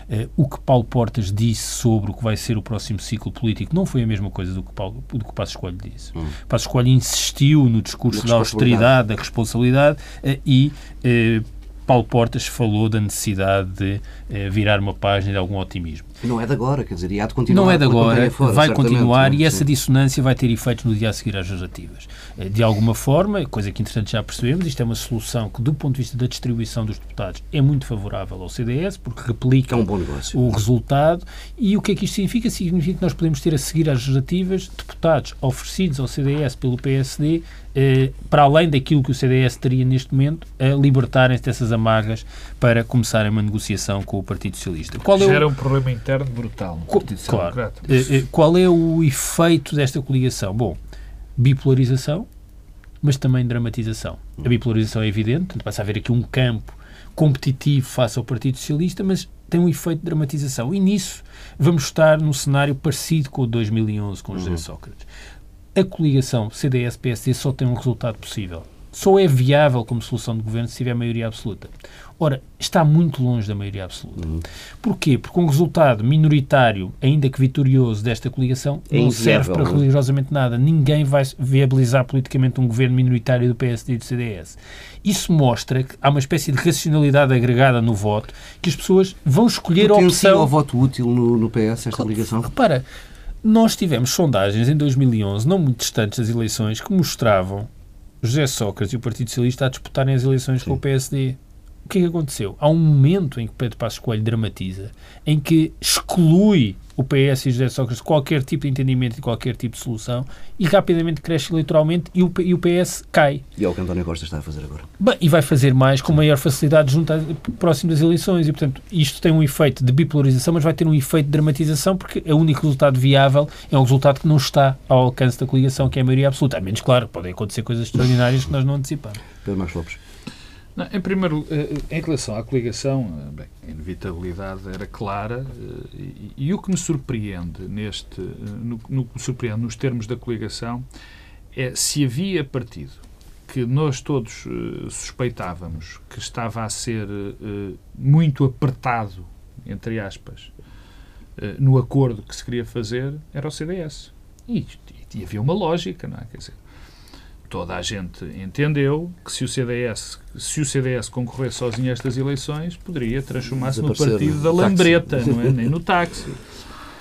Uh, o que Paulo Portas disse sobre o que vai ser o próximo ciclo político não foi a mesma coisa do que, Paulo, do que Passos Coelho disse. Hum. Passos Coelho insistiu no discurso da austeridade, da responsabilidade uh, e uh, Paulo Portas falou da necessidade de virar uma página de algum otimismo. Não é de agora, quer dizer, e há de continuar. Não é de agora, fora, vai continuar e essa dissonância vai ter efeitos no dia a seguir às legislativas. Eh, de alguma forma, coisa que interessante já percebemos, isto é uma solução que, do ponto de vista da distribuição dos deputados, é muito favorável ao CDS, porque replica é um o resultado. E o que é que isto significa? Significa que nós podemos ter a seguir às legislativas deputados oferecidos ao CDS pelo PSD eh, para além daquilo que o CDS teria neste momento, a libertarem-se dessas amargas para começarem uma negociação com o Partido Socialista. Qual é o... Gera um problema interno brutal no Partido claro. Eh, eh, qual é o efeito desta coligação? Bom, bipolarização, mas também dramatização. A bipolarização é evidente, passa a haver aqui um campo competitivo face ao Partido Socialista, mas tem um efeito de dramatização. E nisso vamos estar num cenário parecido com o de 2011, com José uhum. Sócrates a coligação CDS-PSD só tem um resultado possível. Só é viável como solução de governo se tiver maioria absoluta. Ora, está muito longe da maioria absoluta. Uhum. Porquê? Porque um resultado minoritário, ainda que vitorioso, desta coligação é não serve para é? religiosamente nada. Ninguém vai viabilizar politicamente um governo minoritário do PSD e do CDS. Isso mostra que há uma espécie de racionalidade agregada no voto, que as pessoas vão escolher a opção... ao voto útil no, no PS, esta coligação? Repara, nós tivemos sondagens em 2011, não muito distantes das eleições, que mostravam José Sócrates e o Partido Socialista a disputarem as eleições Sim. com o PSD. O que é que aconteceu? Há um momento em que Pedro Passos Coelho dramatiza, em que exclui o PS e José Sócrates qualquer tipo de entendimento e qualquer tipo de solução e rapidamente cresce eleitoralmente e o, e o PS cai. E é o que António Costa está a fazer agora. Bem, e vai fazer mais com maior facilidade junto a, próximo das eleições e, portanto, isto tem um efeito de bipolarização, mas vai ter um efeito de dramatização porque o único resultado viável é um resultado que não está ao alcance da coligação, que é a maioria absoluta. A menos, claro, podem acontecer coisas extraordinárias que nós não antecipamos. Pedro Marcos Lopes. Não, em primeiro, eh, em relação à coligação, eh, bem, a inevitabilidade era clara eh, e, e, o que me surpreende neste, no, no que me surpreende nos termos da coligação é se havia partido que nós todos suspeitávamos que estava a ser muito apertado, entre aspas, no acordo que se queria fazer, era o CDS. E, e havia uma lógica, não é? Quer dizer, toda a gente entendeu que se o CDS, se o CDS concorresse sozinho a estas eleições, poderia transformar-se no partido da lambreta, não é? nem no [LAUGHS] táxi.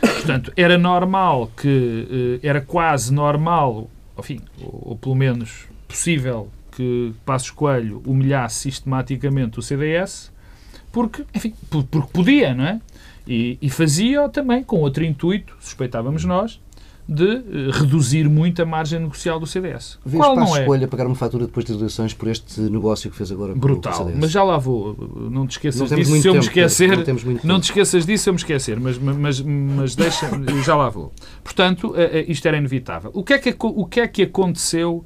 Portanto, era normal que, eh, era quase normal, enfim, ou, ou pelo menos possível, que Passos Coelho humilhasse sistematicamente o CDS, porque, enfim, porque podia, não é? E, e fazia também com outro intuito, suspeitávamos nós, de uh, reduzir muito a margem negocial do CDS. Vês Qual não é? escolha pagar uma fatura depois das eleições por este negócio que fez agora Brutal. Mas já lá vou. Não te esqueças não disso se eu me esquecer. Não, não te esqueças disso se eu me esquecer, mas, mas, mas deixa, [LAUGHS] já lá vou. Portanto, uh, uh, isto era inevitável. O que é que, o que, é que aconteceu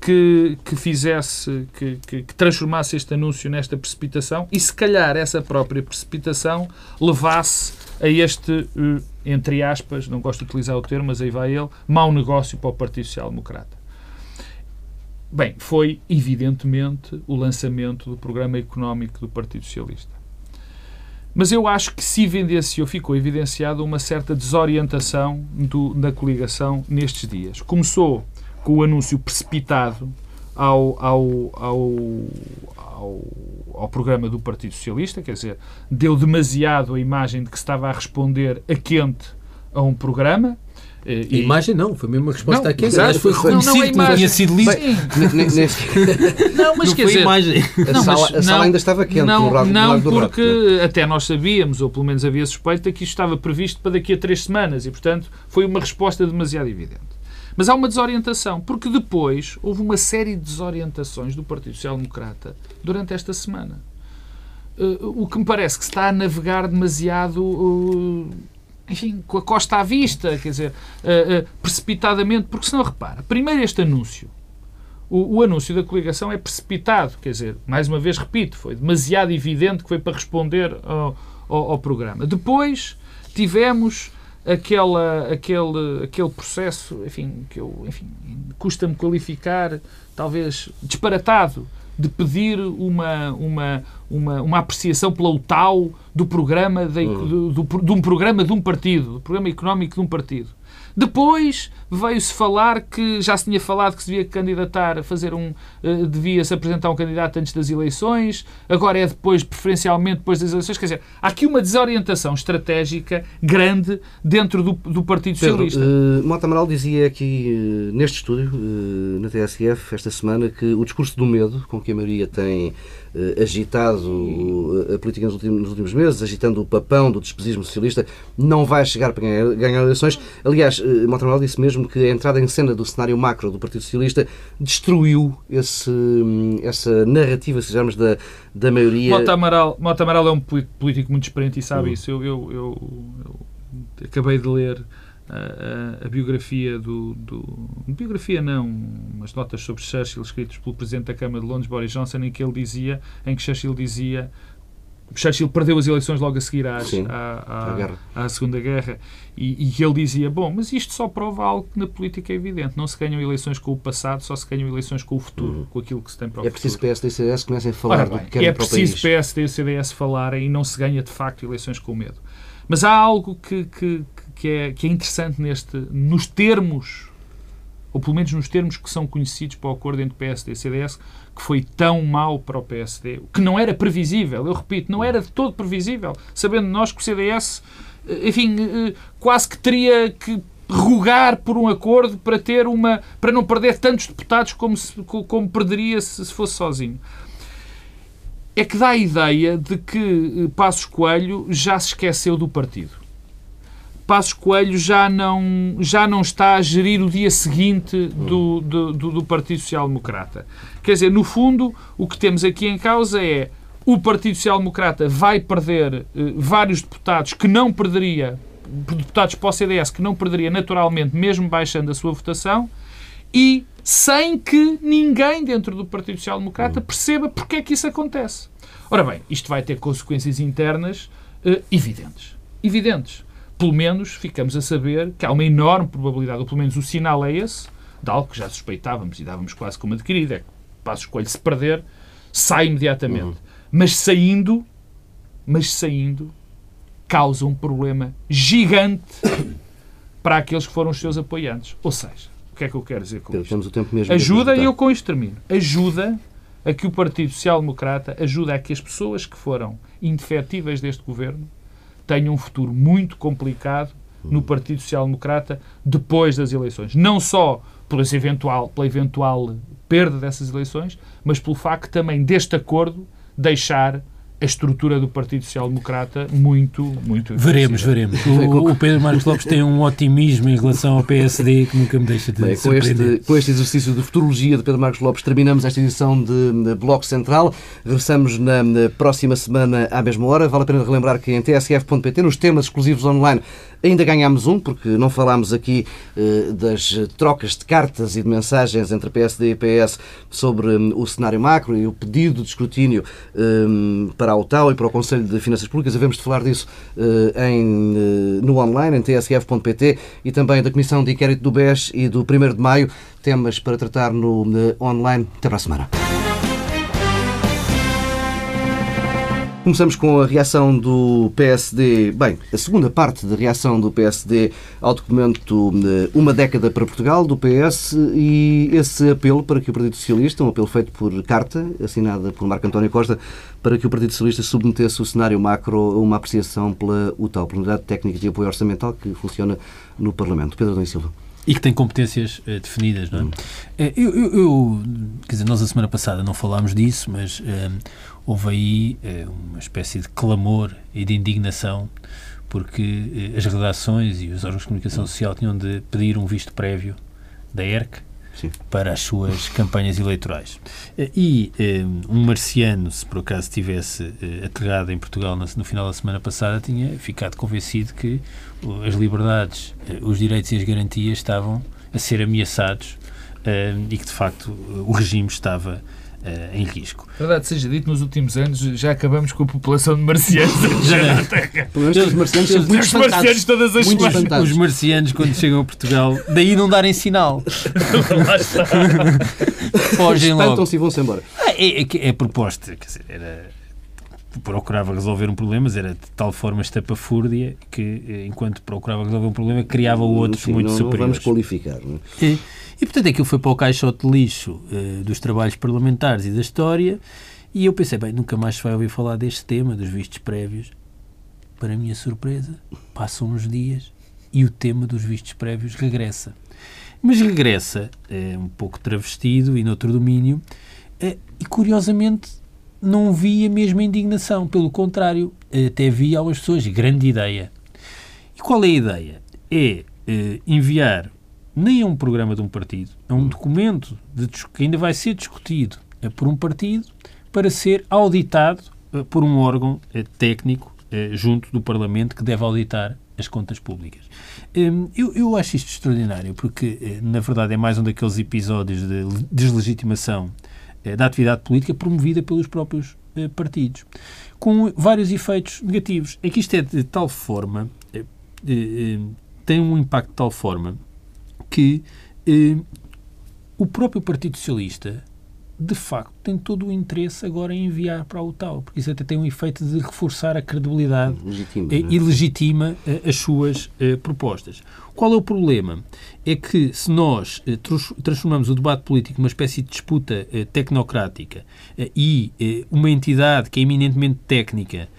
que, que fizesse, que, que, que, transformasse este anúncio nesta precipitação e se calhar essa própria precipitação levasse a este entre aspas, não gosto de utilizar o termo, mas aí vai ele, mau negócio para o Partido Social Democrata. Bem, foi evidentemente o lançamento do programa económico do Partido Socialista. Mas eu acho que se evidenciou, ficou evidenciada uma certa desorientação do, da coligação nestes dias. Começou com o anúncio precipitado ao, ao, ao, ao, ao programa do Partido Socialista, quer dizer, deu demasiado a imagem de que estava a responder a quente a um programa. E, a imagem não, foi mesmo uma resposta não, a quente. Exato, foi reconhecido, não, não, imagem, tinha sido lido. [LAUGHS] não, mas não quer dizer, imagem. A, não, sala, a sala ainda estava quente não, no lado, Não, do porque rato, até nós sabíamos, ou pelo menos havia suspeita, que isto estava previsto para daqui a três semanas e, portanto, foi uma resposta demasiado evidente. Mas há uma desorientação, porque depois houve uma série de desorientações do Partido Social Democrata durante esta semana. Uh, o que me parece que se está a navegar demasiado, uh, enfim, com a costa à vista, quer dizer, uh, precipitadamente, porque se não repara, primeiro este anúncio, o, o, anúncio da coligação é precipitado, quer dizer, mais uma vez repito, foi demasiado evidente que foi para responder ao, ao, ao programa. Depois tivemos aquela, aquele, aquele processo, enfim, que eu, enfim, custa-me qualificar, talvez disparatado, de pedir uma, uma, uma, uma apreciação pela UTAU do programa de, uhum. do, do, de um programa de um partido, do programa económico de um partido. Depois veio-se falar que já se tinha falado que se devia candidatar a fazer um. Uh, devia-se apresentar um candidato antes das eleições, agora é depois, preferencialmente depois das eleições. Quer dizer, há aqui uma desorientação estratégica grande dentro do, do Partido Pedro, Socialista. Uh, Mota Amaral dizia aqui uh, neste estúdio, na TSF, esta semana, que o discurso do medo, com que a maioria tem agitado a política nos últimos, nos últimos, meses, agitando o papão do despesismo socialista, não vai chegar para ganhar, ganhar eleições. Aliás, eh, Montemel disse mesmo que a entrada em cena do cenário macro do Partido Socialista destruiu esse, hum, essa narrativa, se quisermos, da, da maioria. Mota Amaral, Mota Amaral é um político muito experiente e sabe uhum. isso. Eu, eu, eu, eu acabei de ler a, a, biografia do, do, Biografia não, umas notas sobre Churchill escritas pelo Presidente da Câmara de Londres, Boris Johnson, em que ele dizia, em que Churchill dizia Churchill perdeu as eleições logo a seguir às, Sim, à, à, à, Segunda Guerra e, e, ele dizia, bom, mas isto só prova algo que na política é evidente. Não se ganham eleições com o passado, só se ganham eleições com o futuro, uhum. com aquilo que se tem para o é futuro. Preciso PSD e CDS comecem a falar bem, do que É preciso PSD e CDS falarem e não se ganha de facto eleições com medo. Mas há algo que, que, que é, que é interessante neste, nos termos, ou pelo menos nos termos que são conhecidos para o acordo entre PSD e CDS, que foi tão mau para o PSD, que não era previsível, eu repito, não era de todo previsível, sabendo nós que o CDS, eh, enfim, eh, quase que teria que rogar por um acordo para ter uma para não perder tantos deputados como, se, como perderia se, se fosse sozinho. é que dá a ideia de que Passos Coelho já se esqueceu do partido. Passos Coelho já não, já não está a gerir o dia seguinte do, do, do, do Partido Social Democrata. Quer dizer, no fundo, o que temos aqui em causa é o Partido Social Democrata vai perder eh, vários deputados que não perderia, deputados para o CDS que não perderia naturalmente, mesmo baixando a sua votação, e sem que ninguém dentro do Partido Social Democrata perceba porque é que isso acontece. Ora bem, isto vai ter consequências internas eh, evidentes. Evidentes. Pelo menos ficamos a saber que há uma enorme probabilidade, ou pelo menos o sinal é esse, de algo que já suspeitávamos e dávamos quase como adquirido, é que Passo Escolho se perder, sai imediatamente. Uhum. Mas saindo, mas saindo, causa um problema gigante [COUGHS] para aqueles que foram os seus apoiantes. Ou seja, o que é que eu quero dizer com isto? Temos o tempo mesmo ajuda, e eu com isto termino, ajuda a que o Partido Social Democrata ajuda a que as pessoas que foram indefetíveis deste governo tenham um futuro muito complicado no Partido Social Democrata depois das eleições. Não só pela eventual, pela eventual perda dessas eleições, mas pelo facto também deste acordo deixar a estrutura do Partido Social Democrata muito, muito Veremos, veremos. O, o, Pedro Marcos Lopes tem um otimismo em relação ao PSD que nunca me deixa de Bem, com este, com este exercício de futurologia de Pedro Marcos Lopes terminamos esta edição de, de Bloco Central. Regressamos na, na, próxima semana à mesma hora. Vale a pena relembrar que em tsf.pt, nos temas exclusivos online, Ainda ganhámos um, porque não falámos aqui eh, das trocas de cartas e de mensagens entre PSD e PS sobre um, o cenário macro e o pedido de escrutínio um, para a UTAU e para o Conselho de Finanças Públicas. Havemos de falar disso uh, em, uh, no online, em tsf.pt e também da Comissão de Inquérito do BES e do 1 de Maio. Temas para tratar no online. Até para a semana. Começamos com a reação do PSD. Bem, a segunda parte da reação do PSD ao documento eh, Uma Década para Portugal, do PS, e esse apelo para que o Partido Socialista, um apelo feito por carta, assinada por Marco António Costa, para que o Partido Socialista submetesse o cenário macro a uma apreciação pela UTAL, pela Unidade Técnica de Apoio Orçamental, que funciona no Parlamento. Pedro Dom Silva. E que tem competências uh, definidas, não é? Hum. Uh, eu, eu, eu, quer dizer, nós a semana passada não falámos disso, mas houve aí uma espécie de clamor e de indignação porque as redações e os órgãos de comunicação social tinham de pedir um visto prévio da ERC Sim. para as suas campanhas eleitorais. E um marciano, se por acaso tivesse aterrado em Portugal no, final da semana passada, tinha ficado convencido que as liberdades, eh, os direitos e as garantias estavam a ser ameaçados e que, de facto, o regime estava em risco. Verdade seja dito, nos últimos anos já acabamos com a população de marcianos já na Terra. Os marcianos são muito marcianos todas as muito semanas. Os marcianos, quando chegam a Portugal, daí não darem sinal. [LAUGHS] Lá está. Fogem logo. Espantam-se e vão-se embora. É, é, é proposta, quer dizer, era procurava resolver um problema, mas era de tal forma estapafúrdia que, eh, enquanto procurava resolver um problema, criava outros Sim, muito não, superiores. Não vamos qualificar. Não é? e, e, portanto, aquilo foi para o caixote de lixo uh, dos trabalhos parlamentares e da história, e eu pensei, bem, nunca mais se vai ouvir falar deste tema, dos vistos prévios. Para minha surpresa, passam uns dias e o tema dos vistos prévios regressa. Mas regressa é, um pouco travestido e noutro domínio, é, e curiosamente não vi a mesma indignação. Pelo contrário, até vi algumas pessoas grande ideia. E qual é a ideia? É eh, enviar nem a um programa de um partido, a um documento de, que ainda vai ser discutido eh, por um partido para ser auditado eh, por um órgão técnico junto do Parlamento que deve auditar as contas públicas. Hum, eu, eu acho isto extraordinário porque, na verdade, é mais um daqueles episódios de deslegitimação da atividade política promovida pelos próprios eh, partidos, com vários efeitos negativos. É que isto é de tal forma, eh, tem um impacto de tal forma que o próprio Partido Socialista de facto, tem todo o interesse agora em enviar para o tal, porque isso até tem um efeito de reforçar a credibilidade legitima, e, é? legitima as suas uh, propostas. Qual é o problema? É que se nós uh, transformamos o debate político numa espécie de disputa uh, tecnocrática e uma entidade que é eminentemente técnica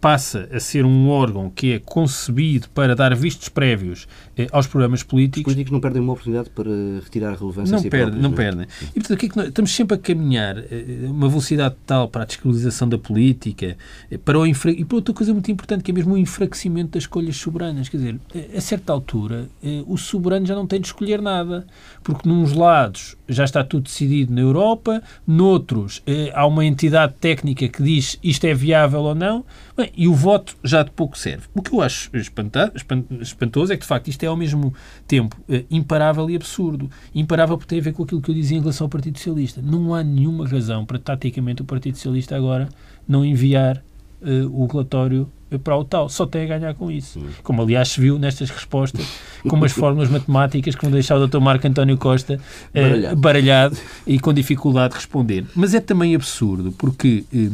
passa a ser um órgão que é concebido para dar vistos prévios eh, aos programas políticos. Os políticos não perdem uma oportunidade para retirar a relevância não si perdem, próprios, não é? perdem. E portanto, o que é estamos sempre a caminhar eh, uma velocidade tal para a descredibilização da política eh, para o infra, e para outra coisa muito importante que é mesmo o enfraquecimento das escolhas soberanas. Quer dizer, eh, a certa altura eh, o soberano já não tem de escolher nada, porque nos lados já está tudo decidido na Europa, noutros eh, há uma entidade técnica que diz isto é viável ou não, Bem, e o voto já de pouco serve. O que eu acho espanta- espantoso é que, de facto, isto é ao mesmo tempo eh, imparável e absurdo. Imparável porque tem a ver com aquilo que eu dizia em relação ao Partido Socialista. Não há nenhuma razão para, taticamente, o Partido Socialista agora não enviar eh, o relatório para o tal. Só tem a ganhar com isso. Como, aliás, se viu nestas respostas, com umas [LAUGHS] fórmulas matemáticas que vão deixar o Dr. Marco António Costa eh, Baralhado. baralhado e com dificuldade de responder. Mas é também absurdo, porque eh,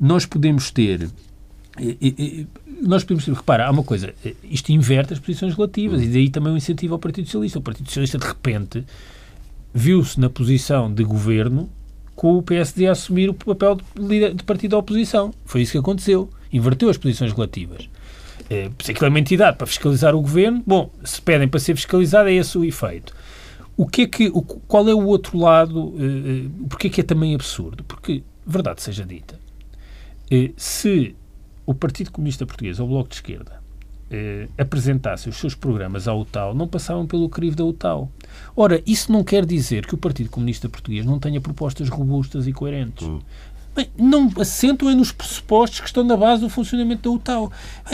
nós podemos ter e- e- nós podemos repara, há uma coisa, eh, isto inverte as posições relativas e daí também o incentivo ao Partido Socialista. O Partido Socialista, de repente, viu-se na posição de governo com o PSD a assumir o papel de, de partido da oposição. Foi isso que aconteceu. Inverteu as posições relativas. Eh, Se aquilo é uma entidade para fiscalizar o governo, bom, se pedem para ser fiscalizado, é esse o efeito. O que é que, o- qual é o outro lado? eh, eh, Porque é que é também absurdo? Porque, verdade seja dita, se o Partido Comunista Português ou o Bloco de Esquerda eh, apresentasse os seus programas à UTAU, não passavam pelo crivo da UTAU. Ora, isso não quer dizer que o Partido Comunista Português não tenha propostas robustas e coerentes. Bem, não assentam é nos pressupostos que estão na base do funcionamento da UTAU.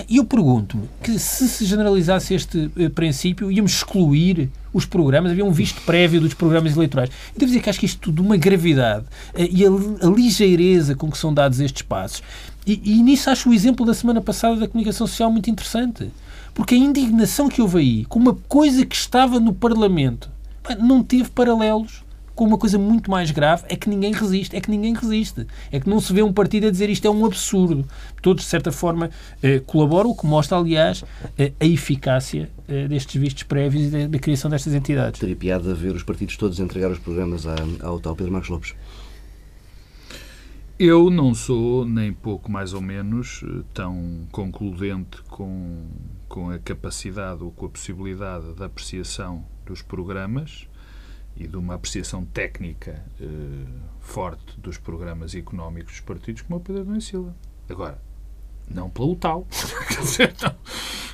E eu pergunto-me que se se generalizasse este eh, princípio, íamos excluir os programas, havia um visto prévio dos programas eleitorais. Devo dizer que acho que isto tudo uma gravidade eh, e a, a ligeireza com que são dados estes passos. E, e nisso acho o exemplo da semana passada da comunicação social muito interessante. Porque a indignação que houve aí com uma coisa que estava no Parlamento não teve paralelos com uma coisa muito mais grave, é que ninguém resiste, é que ninguém resiste. É que não se vê um partido a dizer isto é um absurdo. Todos, de certa forma, eh, colaboram, o que mostra, aliás, eh, a eficácia eh, destes vistos prévios e da, da criação destas entidades. Teria piada ver os partidos todos entregar os programas à, ao tal Pedro Marcos Lopes. Eu não sou, nem pouco mais ou menos, eh, tão concludente com, com a capacidade ou com a possibilidade de apreciação dos programas e de uma apreciação técnica eh, forte dos programas económicos dos partidos como o Pedro Domingos Silva. Agora, não [LAUGHS] dizer, não,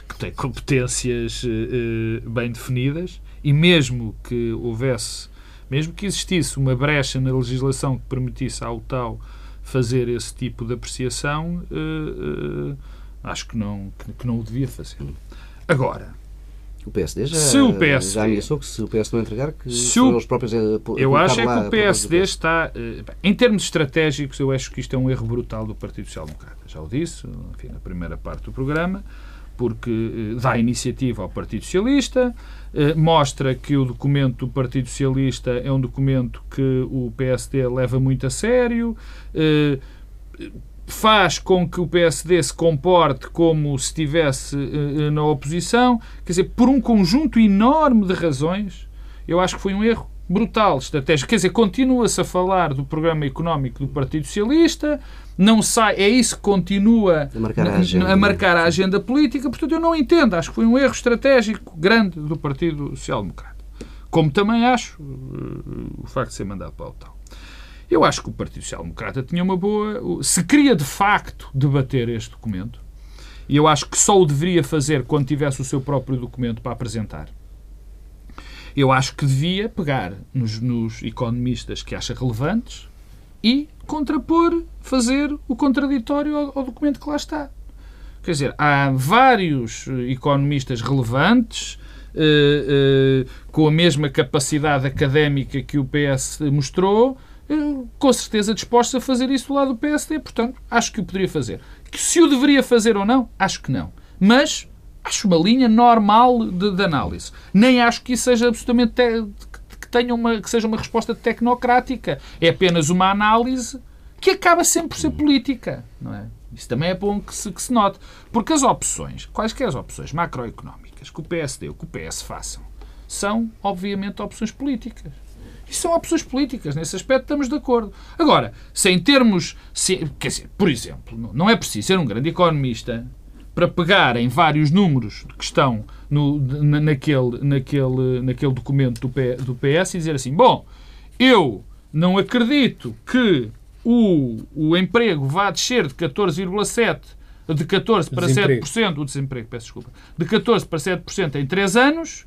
que tem competências eh, eh, bem definidas e mesmo que houvesse, mesmo que existisse uma brecha na legislação que permitisse à UTAU fazer esse tipo de apreciação, eh, eh, acho que não, que, que não o devia fazer. Agora, O PSD já, Se o PS já ameaçou que se o PS não entregar, que Se o- eles próprios a, eu acho é que o PSD PS. está. eh, Em termos estratégicos, eu acho que isto é um erro brutal do Partido Social Democrata. Já o disse, enfim, na primeira parte do programa, porque eh, dá iniciativa ao Partido Socialista, eh, mostra que o documento do Partido Socialista é um documento que o PSD leva muito a sério, faz com que o PSD se comporte como se estivesse eh, na oposição, quer dizer, por um conjunto enorme de razões, eu acho que foi um erro brutal estratégico. Quer dizer, continua-se a falar do programa económico do Partido Socialista, não sai, é isso que continua A marcar a agenda. a marcar a agenda política, portanto eu não entendo, acho que foi um erro estratégico grande do Partido Social Democrata. Como também acho eh, o facto de ser mandado para o tal. Eu acho que o Partido Social Democrata tinha uma boa. Se queria de facto debater este documento, e eu acho que só o deveria fazer quando tivesse o seu próprio documento para apresentar, eu acho que devia pegar nos, nos economistas que acha relevantes e contrapor, fazer o contraditório ao, ao documento que lá está. Quer dizer, há vários economistas relevantes, eh, eh, com a mesma capacidade académica que o PS mostrou, com certeza dispostos a fazer isso do lado do PSD. Portanto, acho que o poderia fazer. Que se o deveria fazer ou não, acho que não. Mas acho uma linha normal de, de análise. Nem acho que isso seja absolutamente te- que tenha uma que seja uma resposta tecnocrática. É apenas uma análise que acaba sempre por ser política, não é? Isso também é bom que se, que se note. Porque as opções, quaisquer as opções macroeconómicas que o PSD ou que o PS façam, são, obviamente, opções políticas. Isso são opções políticas, nesse aspecto estamos de acordo. Agora, se em termos. Se, quer dizer, por exemplo, não é preciso ser um grande economista para pegar em vários números que estão no, naquele, naquele, naquele documento do, P, do PS e dizer assim: bom, eu não acredito que o, o emprego vá descer de 14,7% de 14 para desemprego. 7%, o desemprego, peço desculpa, de 14 para 7% em 3 anos,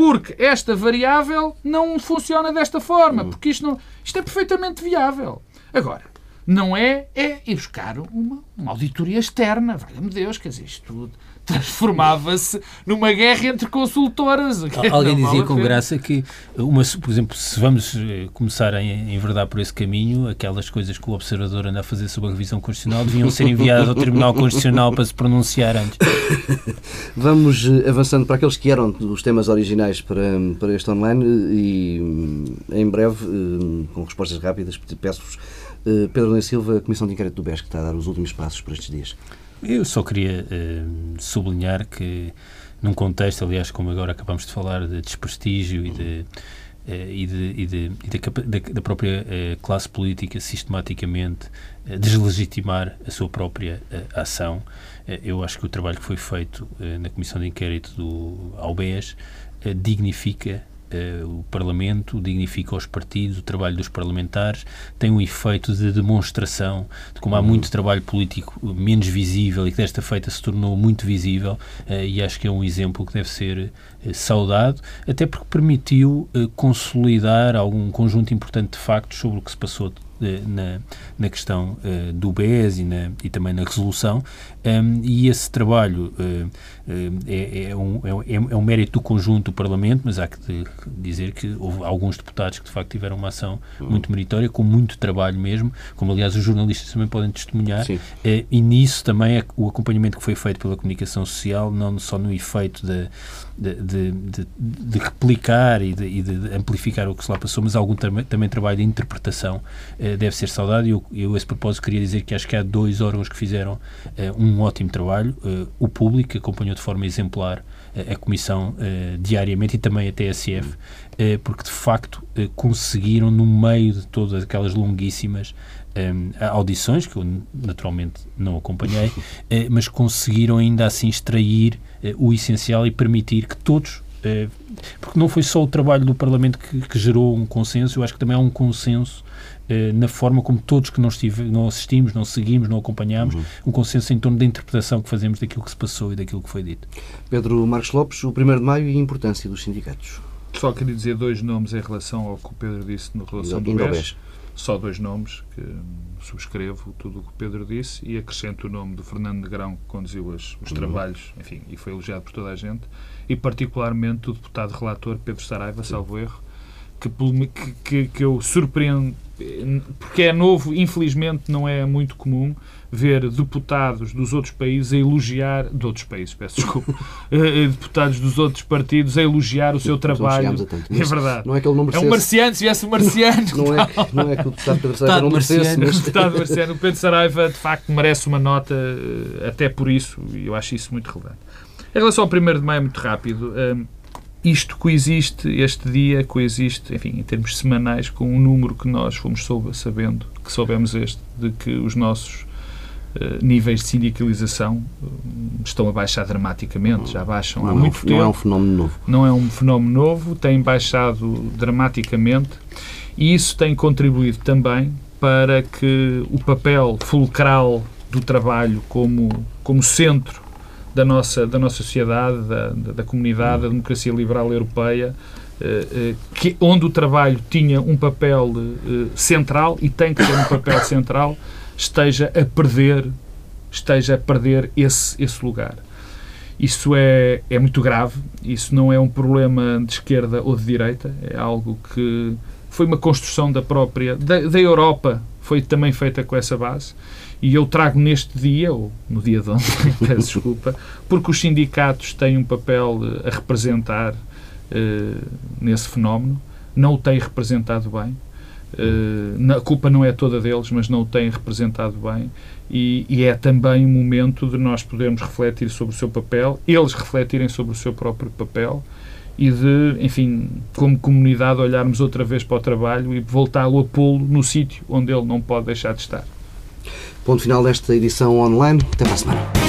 porque esta variável não funciona desta forma, porque isto, não, isto é perfeitamente viável. Agora, não é, é ir buscar uma, uma auditoria externa, valha-me Deus, quer dizer, isto tudo transformava-se numa guerra entre consultoras. [LAUGHS] Alguém dizia com graça que, uma, por exemplo, se vamos eh, começar a enverdar por esse caminho, aquelas coisas que o observador anda a fazer sobre a revisão constitucional deviam ser enviadas ao Tribunal Constitucional para se pronunciar antes. [LAUGHS] Vamos eh, avançando para aqueles que eram os temas originais para, para este online e hum, em breve, com respostas rápidas, peço-vos, eh, Pedro Silva, a Comissão de Inquérito do BES, que está a dar os últimos passos para estes dias. Eu só queria uh, sublinhar que, num contexto, aliás, como agora acabamos de falar, de desprestígio e de. Uh, e, de, e, de, e da, da, própria uh, classe política sistematicamente deslegitimar a sua própria ação. eu acho que o trabalho que foi feito na Comissão de Inquérito do AUBES dignifica o Parlamento, dignifica os partidos, o trabalho dos parlamentares, tem um efeito de demonstração de como há muito uhum. trabalho político menos visível e que desta feita se tornou muito visível uh, e acho que é um exemplo que deve ser uh, saudado, até porque permitiu consolidar algum conjunto importante de factos sobre o que se passou na, na questão uh, do BES e, na, e também na resolução, um, e esse trabalho uh, é, é, um, é, é, um mérito do conjunto do Parlamento, mas há que dizer que houve alguns deputados que de facto tiveram uma ação muito meritória, com muito trabalho mesmo, como aliás os jornalistas também podem testemunhar, uh, e nisso também é o acompanhamento que foi feito pela comunicação social, não só no efeito de, de, de, de replicar e, e de, amplificar o que se lá passou, mas algum também, também trabalho de interpretação deve ser saudado. E eu, eu, a esse propósito, queria dizer que acho que há dois órgãos que fizeram um ótimo trabalho. o público, acompanhou de forma exemplar a Comissão diariamente, e também a TSF, porque de facto conseguiram, no meio de todas aquelas longuíssimas audições, que eu naturalmente não acompanhei, [LAUGHS] mas conseguiram ainda assim extrair o essencial e permitir que todos porque não foi só o trabalho do Parlamento que, que, gerou um consenso, eu acho que também há um consenso eh, na forma como todos que não, estive, não assistimos, não seguimos, não acompanhamos, uhum. um consenso em torno da interpretação que fazemos daquilo que se passou e daquilo que foi dito. Pedro Marcos Lopes, o 1 de maio e a importância dos sindicatos. Só queria dizer dois nomes em relação ao que o Pedro disse na relação do BES. Só dois nomes que subscrevo tudo o que o Pedro disse e acrescento o nome do Fernando Negrão, que conduziu as, os uhum. trabalhos, enfim, e foi elogiado por toda a gente, e particularmente o deputado relator Pedro Saraiva, salvo erro, que, que, que eu surpreendo porque é novo, infelizmente não é muito comum ver deputados dos outros países a elogiar, de outros países, peço desculpa, [LAUGHS] eh, eh, deputados dos outros partidos a elogiar o seu trabalho. Tanto, é verdade. Não é que ele não merecesse. É um marciano, se viesse um marciano. Não é, que, não é que o deputado Pedro Saraiva não merecesse. Mas... O deputado marciano, o Pedro Saraiva, de facto, merece uma nota, eh, até por isso, e eu acho isso muito relevante. Em relação ao 1 de maio, muito rápido, isto coexiste, este dia coexiste, enfim, em termos semanais, com um número que nós fomos soube, sabendo, que soubemos este, de que os nossos uh, níveis de sindicalização uh, estão a baixar dramaticamente, já baixam não há muito tempo. Não é um fenómeno novo. Não é um fenómeno novo, tem baixado dramaticamente e isso tem contribuído também para que o papel fulcral do trabalho como, como centro da nossa, da nossa sociedade, da, da comunidade, da democracia liberal europeia, eh, eh, que, onde o trabalho tinha um papel eh, central e tem que ter um papel central, esteja a perder, esteja a perder esse, esse lugar. Isso é, é muito grave, isso não é um problema de esquerda ou de direita, é algo que foi uma construção da própria, da, da Europa, foi também feita com essa base e eu trago neste dia, ou no dia de ontem, [LAUGHS] peço [LAUGHS] desculpa, porque os sindicatos têm um papel eh, a representar uh, nesse fenómeno, não o têm representado bem. Uh, a culpa não é toda deles, mas não o têm representado bem. E, e, é também um momento de nós podermos refletir sobre o seu papel, eles refletirem sobre o seu próprio papel e de, enfim, como comunidade, olharmos outra vez para o trabalho e voltá-lo a pô-lo no sítio onde ele não pode deixar de estar. Ponto final desta edição online. Até para a semana.